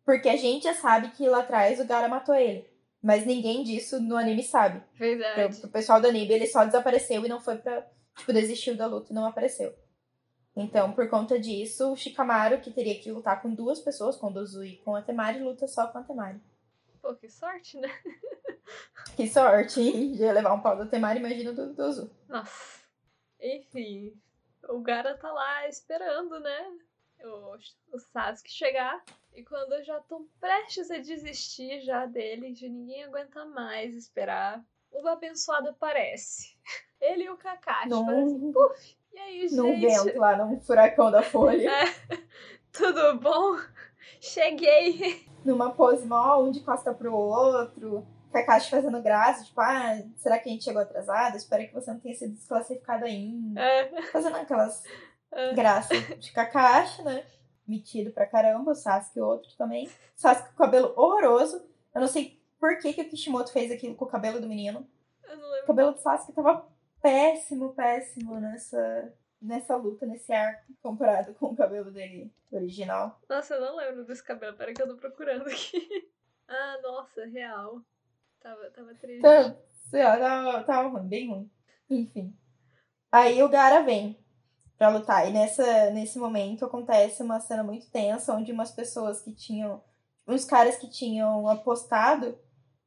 Porque a gente já sabe que lá atrás o Gara matou ele. Mas ninguém disso no anime sabe. Verdade. Pro, pro pessoal do anime, ele só desapareceu e não foi pra. Tipo, desistiu da luta e não apareceu. Então, por conta disso, o Shikamaru, que teria que lutar com duas pessoas, com o Dozu e com a Temari, luta só com a Temari. Pô, que sorte, né? Que sorte, hein? De levar um pau da Temari, imagina do Dozu. Nossa. Enfim, o Gara tá lá esperando, né? O, o Sasuke chegar. E quando já estão prestes a desistir já dele, já ninguém aguenta mais esperar, o abençoado aparece. Ele e o Kakashi. Num- fazem assim, puf! E aí, Num gente? vento lá, num furacão da folha. Tudo bom? Cheguei! Numa pose mó, um de costa pro outro. Kakashi fazendo graça, tipo, ah, será que a gente chegou atrasado? Espero que você não tenha sido desclassificado ainda. É, Fazendo aquelas é. graças de Kakashi, né? Metido pra caramba, o Sasuke outro também. Sasuke com o cabelo horroroso. Eu não sei por que, que o Kishimoto fez aquilo com o cabelo do menino. Eu não O lembro. cabelo do Sasuke tava péssimo, péssimo nessa, nessa luta, nesse arco, comparado com o cabelo dele original. Nossa, eu não lembro desse cabelo. Peraí que eu tô procurando aqui. Ah, nossa, real. Tava, tava triste. Então, sei lá, tava, tava ruim, bem ruim. Enfim. Aí o Gara vem pra lutar. E nessa, nesse momento acontece uma cena muito tensa, onde umas pessoas que tinham. Uns caras que tinham apostado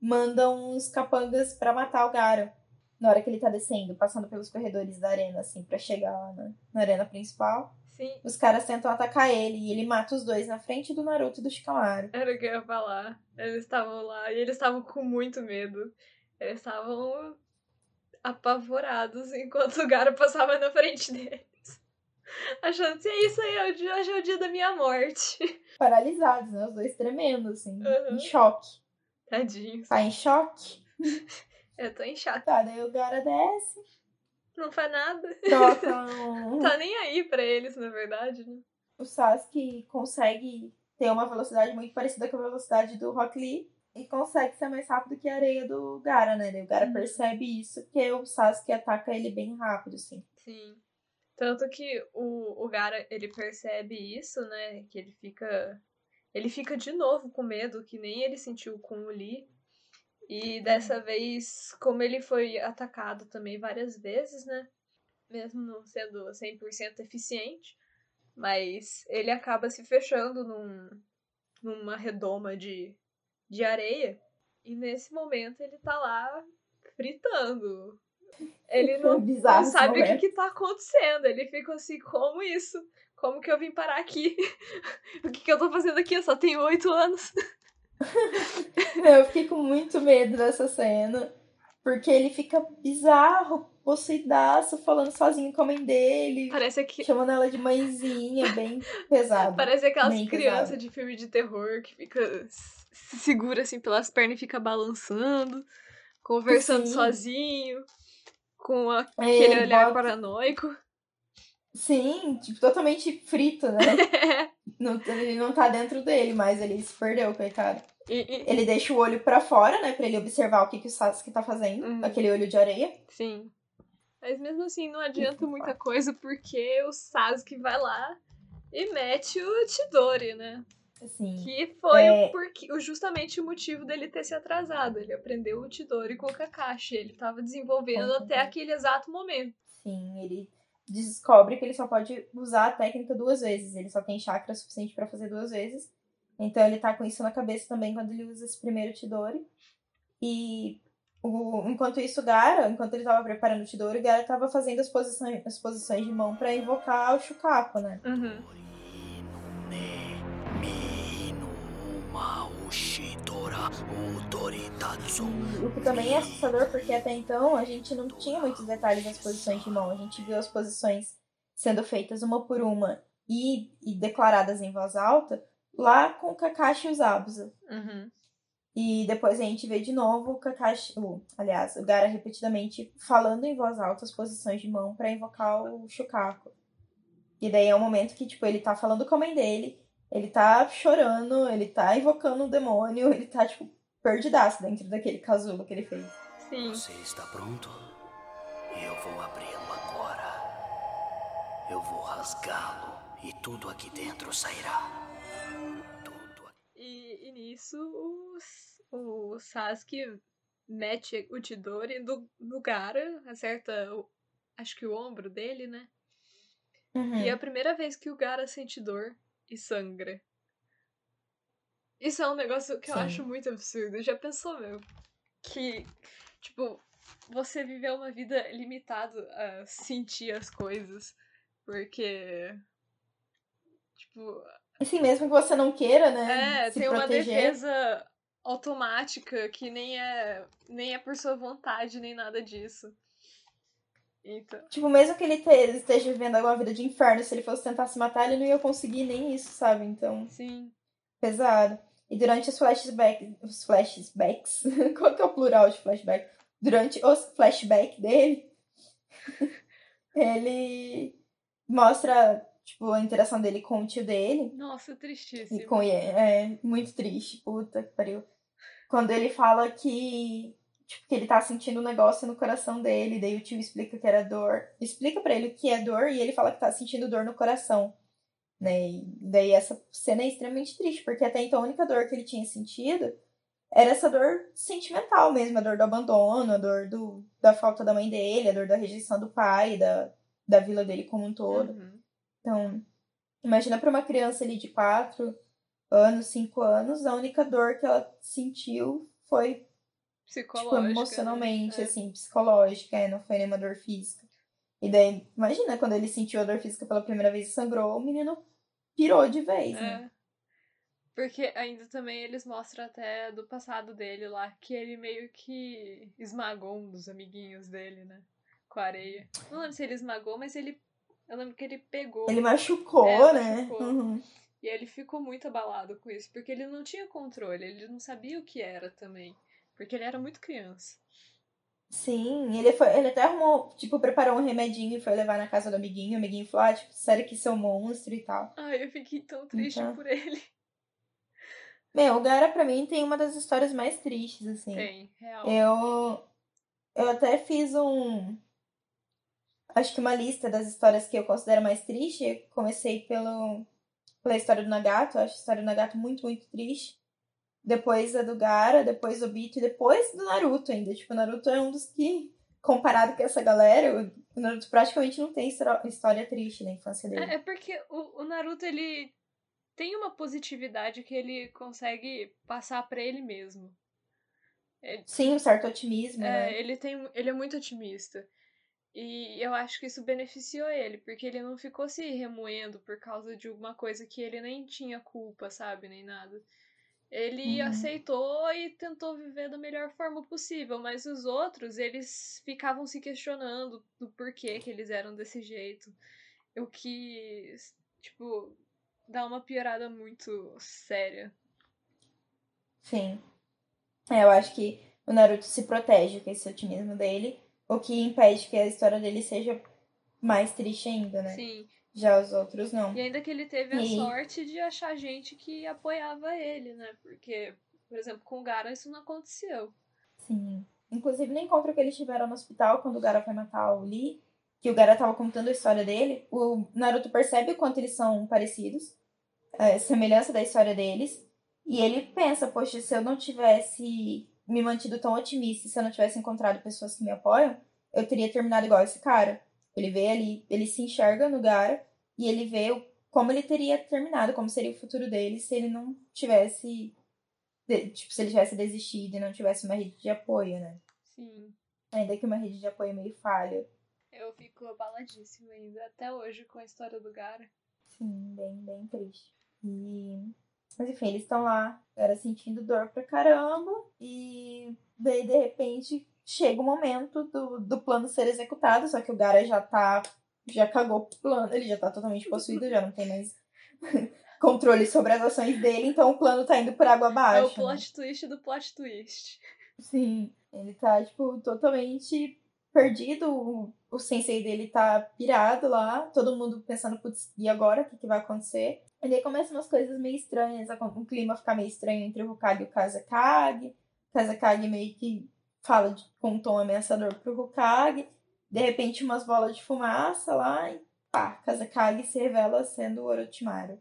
mandam uns capangas pra matar o Gara. Na hora que ele tá descendo, passando pelos corredores da arena, assim, pra chegar lá na, na arena principal. Sim, Os caras tentam atacar ele e ele mata os dois na frente do Naruto e do Shikamaru. era o que eu ia falar. Eles estavam lá e eles estavam com muito medo. Eles estavam apavorados enquanto o Gara passava na frente deles. Achando que é isso aí, é hoje é o dia da minha morte. Paralisados, né? Os dois tremendo, assim, Uhum. em choque. Tadinho. Tá em choque? Eu tô em chato. Tá, daí o Gara desce, Não faz nada. troca um... Tá nem aí pra eles, na verdade, né? o Sasuke consegue ter uma velocidade muito parecida com a velocidade do Rock Lee e consegue ser mais rápido que a areia do Gara, né? O Gara Uhum. percebe isso, porque o Sasuke ataca ele bem rápido, assim. Sim. Tanto que o, o Gara, ele percebe isso, né? Que ele fica. Ele fica de novo com medo, que nem ele sentiu com o Lee. E dessa vez, como ele foi atacado também várias vezes, né? Mesmo não sendo 100% eficiente. Mas ele acaba se fechando num, numa redoma de, de areia. E nesse momento ele tá lá fritando. Ele não, Bizarro não sabe o que, momento. que tá acontecendo. Ele fica assim, como isso? Como que eu vim parar aqui? o que, que eu tô fazendo aqui? Eu só tenho oito anos. Eu fiquei com muito medo dessa cena, porque ele fica bizarro, possuidaço, falando sozinho com a mãe dele, Parece que. chamando ela de mãezinha, bem pesado. Parece aquelas crianças de filme de terror que fica. se segura assim pelas pernas e fica balançando, conversando Sim. sozinho, com a- É, aquele ele olhar bota- paranoico. Sim, tipo, totalmente frito, né? Não- ele não tá dentro dele, mas ele se perdeu, coitado. E- e- Ele deixa o olho pra fora, né, pra ele observar o que, que o Sasuke tá fazendo, Uhum. aquele olho de areia. Sim. Mas mesmo assim, não adianta muita coisa porque o Sasuke vai lá e mete o Chidori, né? Assim, Que foi É. porque, justamente o motivo dele ter se atrasado. Ele aprendeu o Chidori com o Kakashi. Ele tava desenvolvendo Com até certeza. aquele exato momento. sim, ele descobre que ele só pode usar a técnica duas vezes. Ele só tem chakra suficiente pra fazer duas vezes. Então ele tá com isso na cabeça também quando ele usa esse primeiro Chidori. E o, enquanto isso, o Gara, enquanto ele tava preparando o Chidori, o Gara tava fazendo as posições, as posições de mão pra invocar o Shukaku, né? Uhum. O que também é assustador, porque até então a gente não tinha muitos detalhes das posições de mão. A gente viu as posições sendo feitas uma por uma e, e declaradas em voz alta lá com o Kakashi e os Abusa. Uhum. E depois a gente vê de novo o Kakashi, o, aliás, o Gara repetidamente falando em voz alta as posições de mão pra invocar o Shukaku. E daí é um momento que, tipo, ele tá falando com a mãe dele, ele tá chorando, ele tá invocando um demônio, ele tá, tipo, perdidaço dentro daquele casulo que ele fez. Sim. Você está pronto? Eu vou abri-lo agora. Eu vou rasgá-lo e tudo aqui dentro sairá. Tudo aqui. E, e nisso o, o Sasuke mete o Chidori no, no Gara, acerta, o, acho que o ombro dele, né? Uhum. E é a primeira vez que o Gara sente dor e sangra. Isso é um negócio que eu Sim. acho muito absurdo. Já pensou, meu? Que, tipo, você viveu uma vida limitado a sentir as coisas. Porque. Tipo, Assim, mesmo que você não queira, né? é, se tem uma proteger. defesa automática que nem é, nem é por sua vontade, nem nada disso. Então. Tipo, mesmo que ele te- esteja vivendo alguma vida de inferno, se ele fosse tentar se matar, ele não ia conseguir nem isso, sabe? Então, Sim. pesado. E durante os flashbacks. Os flashbacks. Qual que é o plural de flashback? Durante os flashbacks dele, ele mostra, tipo, a interação dele com o tio dele. Nossa, tristíssimo. E com é muito triste, puta que pariu. Quando ele fala que, tipo, que ele tá sentindo um negócio no coração dele, daí o tio explica que era dor. Explica pra ele o que é dor e ele fala que tá sentindo dor no coração. Né? E daí essa cena é extremamente triste, porque até então a única dor que ele tinha sentido era essa dor sentimental mesmo, a dor do abandono, a dor do, da falta da mãe dele, a dor da rejeição do pai, da, da vila dele como um todo. Uhum. Então, imagina para uma criança ali de 4 anos, 5 anos, a única dor que ela sentiu foi, Psicológica. né? emocionalmente, É. assim, psicológica, é, não foi nenhuma dor física. E daí, imagina quando ele sentiu a dor física pela primeira vez e sangrou, o menino pirou de vez, né? É. Porque ainda também eles mostram até do passado dele lá, que ele meio que esmagou um dos amiguinhos dele, né? Com a areia. Não lembro se ele esmagou, mas ele Eu lembro que ele pegou. Ele machucou, É, né? machucou. Uhum. E ele ficou muito abalado com isso, porque ele não tinha controle, ele não sabia o que era também. Porque ele era muito criança. Sim, ele foi, ele até arrumou, tipo, preparou um remedinho e foi levar na casa do amiguinho. O amiguinho falou, ah, tipo, sério que seu monstro e tal. Ai, eu fiquei tão triste Então. por ele. Meu, o Gara pra mim tem uma das histórias mais tristes, assim. Tem, real. Eu, eu até fiz um. Acho que uma lista das histórias que eu considero mais triste. Eu comecei pelo, pela história do Nagato. Eu acho a história do Nagato muito, muito triste. Depois a do Gara, depois do Obito e depois do Naruto ainda. Tipo, o Naruto é um dos que, comparado com essa galera, o Naruto praticamente não tem história triste na infância dele. É, é porque o, o Naruto, ele tem uma positividade que ele consegue passar pra ele mesmo. Sim, um certo otimismo, É, né? ele tem, ele é muito otimista. E eu acho que isso beneficiou ele, porque ele não ficou se remoendo por causa de uma coisa que ele nem tinha culpa, sabe, nem nada. Ele Uhum. aceitou e tentou viver da melhor forma possível, mas os outros, eles ficavam se questionando do porquê que eles eram desse jeito. O que, tipo, dá uma piorada muito séria. Sim. É, eu acho que o Naruto se protege com esse otimismo dele, o que impede que a história dele seja mais triste ainda, né? Sim. Já os outros não. E ainda que ele teve a sorte de achar gente que apoiava ele, né? Porque, por exemplo, com o Gara isso não aconteceu. Sim. Inclusive, no encontro que eles tiveram no hospital, quando o Gara foi matar o Lee, que o Gara tava contando a história dele, o Naruto percebe o quanto eles são parecidos, a semelhança da história deles, e ele pensa, poxa, se eu não tivesse me mantido tão otimista, se eu não tivesse encontrado pessoas que me apoiam, eu teria terminado igual esse cara. Ele vê ali, ele se enxerga no Gara, e ele vê o- como ele teria terminado, como seria o futuro dele se ele não tivesse tipo, se ele tivesse desistido e não tivesse uma rede de apoio, né? Sim. Ainda que uma rede de apoio meio falha. Eu fico abaladíssima ainda, até hoje, com a história do Gara. Sim, bem, bem triste. E... Mas enfim, eles estão lá, era sentindo dor pra caramba. E daí, de repente, chega o momento do, do plano ser executado. Só que o Gara já tá. Já cagou pro plano, ele já tá totalmente possuído, já não tem mais controle sobre as ações dele. Então o plano tá indo por água É o abaixo. né? plot twist do plot twist. Sim, ele tá, tipo, totalmente perdido. O, o sensei dele tá pirado lá, todo mundo pensando, putz, e agora? O que, que vai acontecer? E daí começam umas coisas meio estranhas, o clima fica meio estranho entre o Hokage e o Kazekage. O Kazekage meio que fala de, com um tom ameaçador pro Hokage. De repente, umas bolas de fumaça lá e pá, Kazekage se revela sendo o Orochimaru.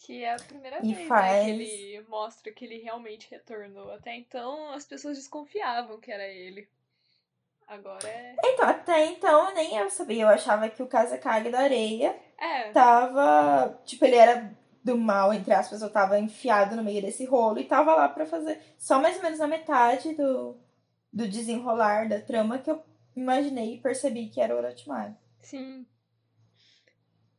Que é a primeira E vez né, faz- que ele mostra que ele realmente retornou. Até então as pessoas desconfiavam que era ele. Agora é. Então, até então, nem eu sabia. Eu achava que o Kazekage da areia É, tava. Tipo, ele era do mal, entre aspas, eu tava enfiado no meio desse rolo e tava lá pra fazer. Só mais ou menos na metade do, do desenrolar da trama que eu imaginei e percebi que era o Orochimaru. sim.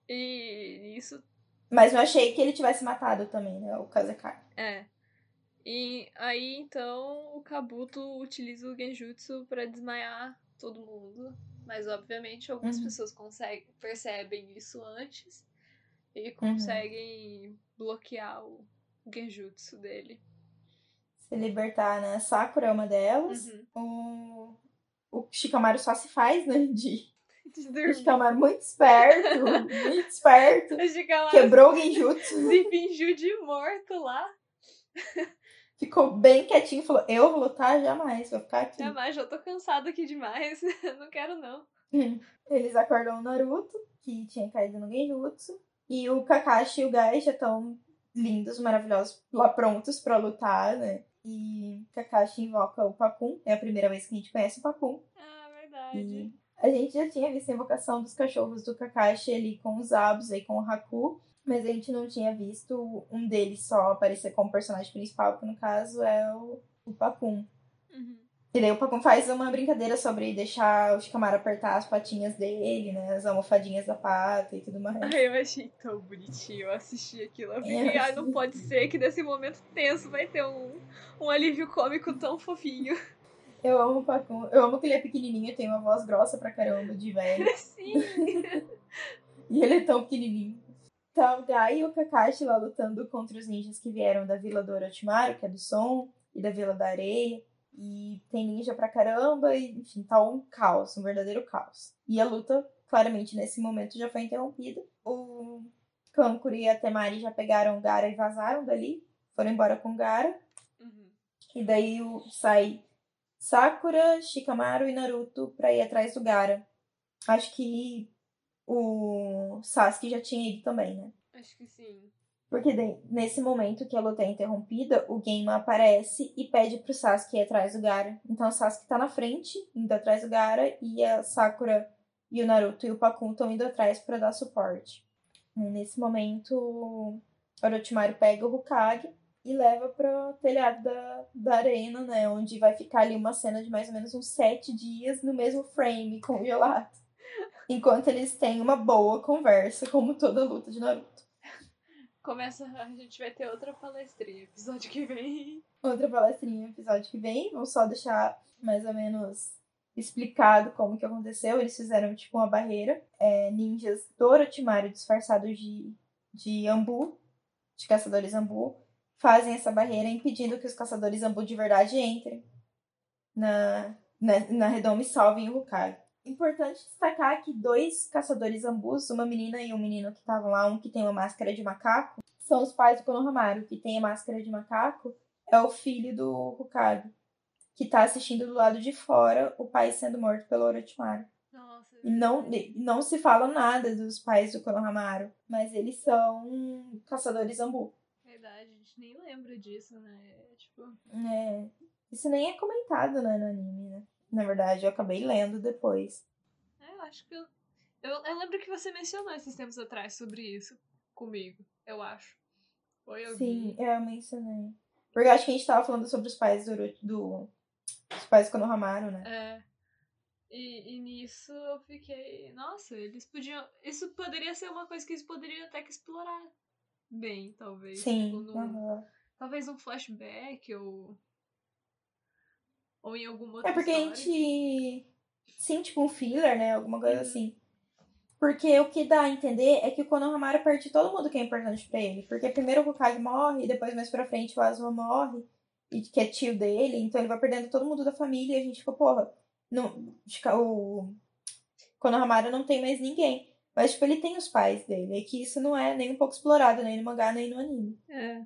E isso Mas eu achei que ele tivesse matado também, né? O Kazekage. É. E aí, então, o Kabuto utiliza o Genjutsu pra desmaiar todo mundo. Mas, obviamente, algumas Uhum. pessoas conseguem, percebem isso antes Uhum. e conseguem bloquear o Genjutsu dele. Se libertar, né? Sakura é uma delas. Uhum. O, o Shikamaru só se faz, né? De. De O dormir. Shikamaru muito esperto, muito esperto. O Shikamaru Quebrou o Genjutsu. se fingiu de morto lá. Ficou bem quietinho e falou: Eu vou lutar jamais, vou ficar aqui. Jamais, já tô cansado aqui demais. não quero, não. Eles acordam o Naruto, que tinha caído no Genjutsu. E o Kakashi e o Gai já estão lindos, maravilhosos, lá prontos pra lutar, né? E Kakashi invoca o Pakun. É a primeira vez que a gente conhece o Pakun. Ah, verdade. E a gente já tinha visto a invocação dos cachorros do Kakashi ali com os Abus e com o Haku. Mas a gente não tinha visto um deles só aparecer como personagem principal, que no caso é o, o Pakun. Uhum. E daí o Pakun faz uma brincadeira sobre deixar o Shikamaru apertar as patinhas dele, né? As almofadinhas da pata e tudo mais. Ai, eu achei tão bonitinho. Eu assisti aquilo. Eu fiquei, É, ai, não pode ser que nesse momento tenso vai ter um, um alívio cômico tão fofinho. Eu amo o Pakun. Eu amo que ele é pequenininho e tem uma voz grossa pra caramba de velho. Sim. E ele é tão pequenininho. Tá o Gai e o Kakashi lá lutando contra os ninjas que vieram da vila do Orochimaru, que é do som, e da vila da areia. E tem ninja pra caramba, e enfim, tá um caos, um verdadeiro caos. E a luta, claramente, nesse momento já foi interrompida. O Kankuri e a Temari já pegaram o Gara e vazaram dali. Foram embora com o Gara. Uhum. E daí o, sai Sakura, Shikamaru e Naruto pra ir atrás do Gara. Acho que o Sasuke já tinha ido também, né? Acho que sim. Porque nesse momento que a luta é interrompida, o Genma aparece e pede pro Sasuke ir atrás do Gara. Então o Sasuke tá na frente, indo atrás do Gara, e a Sakura e o Naruto e o Pakun estão indo atrás para dar suporte. Nesse momento, Orochimaru pega o Hokage e leva pro telhado da, da arena, né? Onde vai ficar ali uma cena de mais ou menos uns sete dias no mesmo frame, congelado. Enquanto eles têm uma boa conversa, como toda luta de Naruto. Começa. A gente vai ter outra palestrinha episódio que vem. Outra palestrinha episódio que vem. Vamos só deixar mais ou menos explicado como que aconteceu. Eles fizeram tipo uma barreira. É, ninjas do Orochimaru disfarçados de, de ambu, de caçadores ambu, fazem essa barreira impedindo que os caçadores ambu de verdade entrem na, na, na redoma e salvem o Hokage. Importante destacar que dois caçadores ambus, uma menina e um menino que estavam lá, um que tem uma máscara de macaco, são os pais do Konohamaru. Que tem a máscara de macaco é o filho do Hokage, que tá assistindo do lado de fora o pai sendo morto pelo Orochimaru. Nossa. E não, não se fala nada dos pais do Konohamaru, mas eles são caçadores ambu. Verdade, a gente nem lembra disso, né? É, Tipo. É, isso nem é comentado né, no anime, né? Na verdade, eu acabei lendo depois. É, eu acho que eu, eu. Eu lembro que você mencionou esses tempos atrás sobre isso comigo, eu acho. Foi eu Sim, eu mencionei. Porque eu acho que a gente tava falando sobre os pais do, do os pais do Konohamaru, né? É. E, e nisso eu fiquei. Nossa, eles podiam. Isso poderia ser uma coisa que eles poderiam até que explorar bem, talvez. Sim. Tipo, num- aham. Talvez um flashback ou. Ou em alguma outra É porque a história. gente. Sim, tipo um filler, né? Alguma coisa Uhum. assim. Porque o que dá a entender é que o Konohamaru perde todo mundo que é importante pra ele. Porque primeiro o Hokage morre, depois mais pra frente o Asuma morre, e que é tio dele, então ele vai perdendo todo mundo da família e a gente fica, porra, não, o Konohamaru não tem mais ninguém. Mas, tipo, ele tem os pais dele. É que isso não é nem um pouco explorado, nem no mangá, nem no anime. É.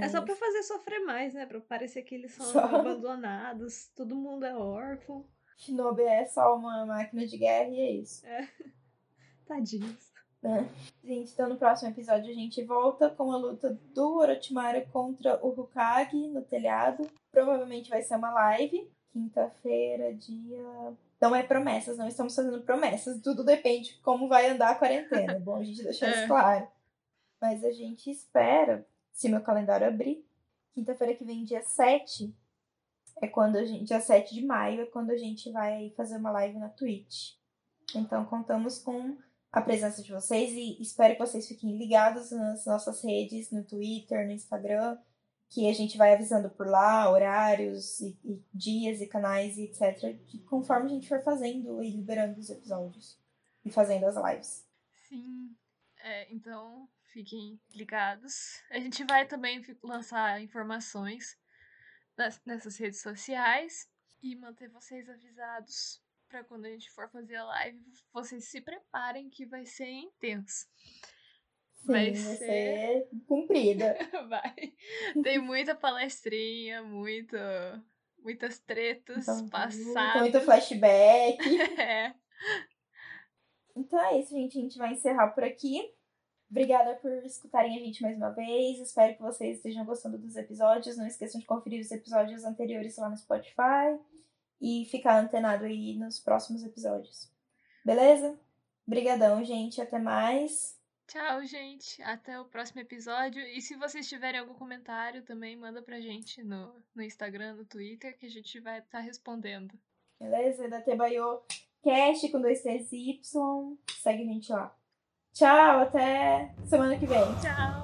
É, É só pra fazer sofrer mais, né? Pra parecer que eles são Só. abandonados, todo mundo é órfão. Shinobi é só uma máquina de guerra e é isso. Tadinhos. né? Gente, então no próximo episódio a gente volta com a luta do Orochimaru contra o Hokage no telhado. Provavelmente vai ser uma live. Quinta-feira, dia. Não é promessas, não estamos fazendo promessas. Tudo depende de como vai andar a quarentena. É bom a gente deixar É. isso claro. Mas a gente espera, se meu calendário abrir, quinta-feira que vem, dia 7, é quando a gente. Dia 7 de maio é quando a gente vai fazer uma live na Twitch. Então contamos com a presença de vocês e espero que vocês fiquem ligados nas nossas redes, no Twitter, no Instagram, que a gente vai avisando por lá horários e, e dias e canais e etc, conforme a gente for fazendo e liberando os episódios e fazendo as lives. Sim. É, então, fiquem ligados. A gente vai também lançar informações nas- nessas redes sociais e manter vocês avisados pra quando a gente for fazer a live, vocês se preparem que vai ser intenso. Sim, Vai vai ser- ser cumprida. Vai. Tem muita palestrinha, muita, muitas tretas Então, passadas. Muito flashback. É. Então é isso, gente. A gente vai encerrar por aqui. Obrigada por escutarem a gente mais uma vez. Espero que vocês estejam gostando dos episódios. Não esqueçam de conferir os episódios anteriores lá no Spotify. E ficar antenado aí nos próximos episódios. Beleza? Obrigadão, gente. Até mais. Tchau, gente. Até o próximo episódio. E se vocês tiverem algum comentário, também manda pra gente no, no Instagram, no Twitter, que a gente vai estar respondendo. Beleza? Da Tebaio Cast com dois T's e Y. Segue a gente lá. Tchau, até semana que vem. Tchau!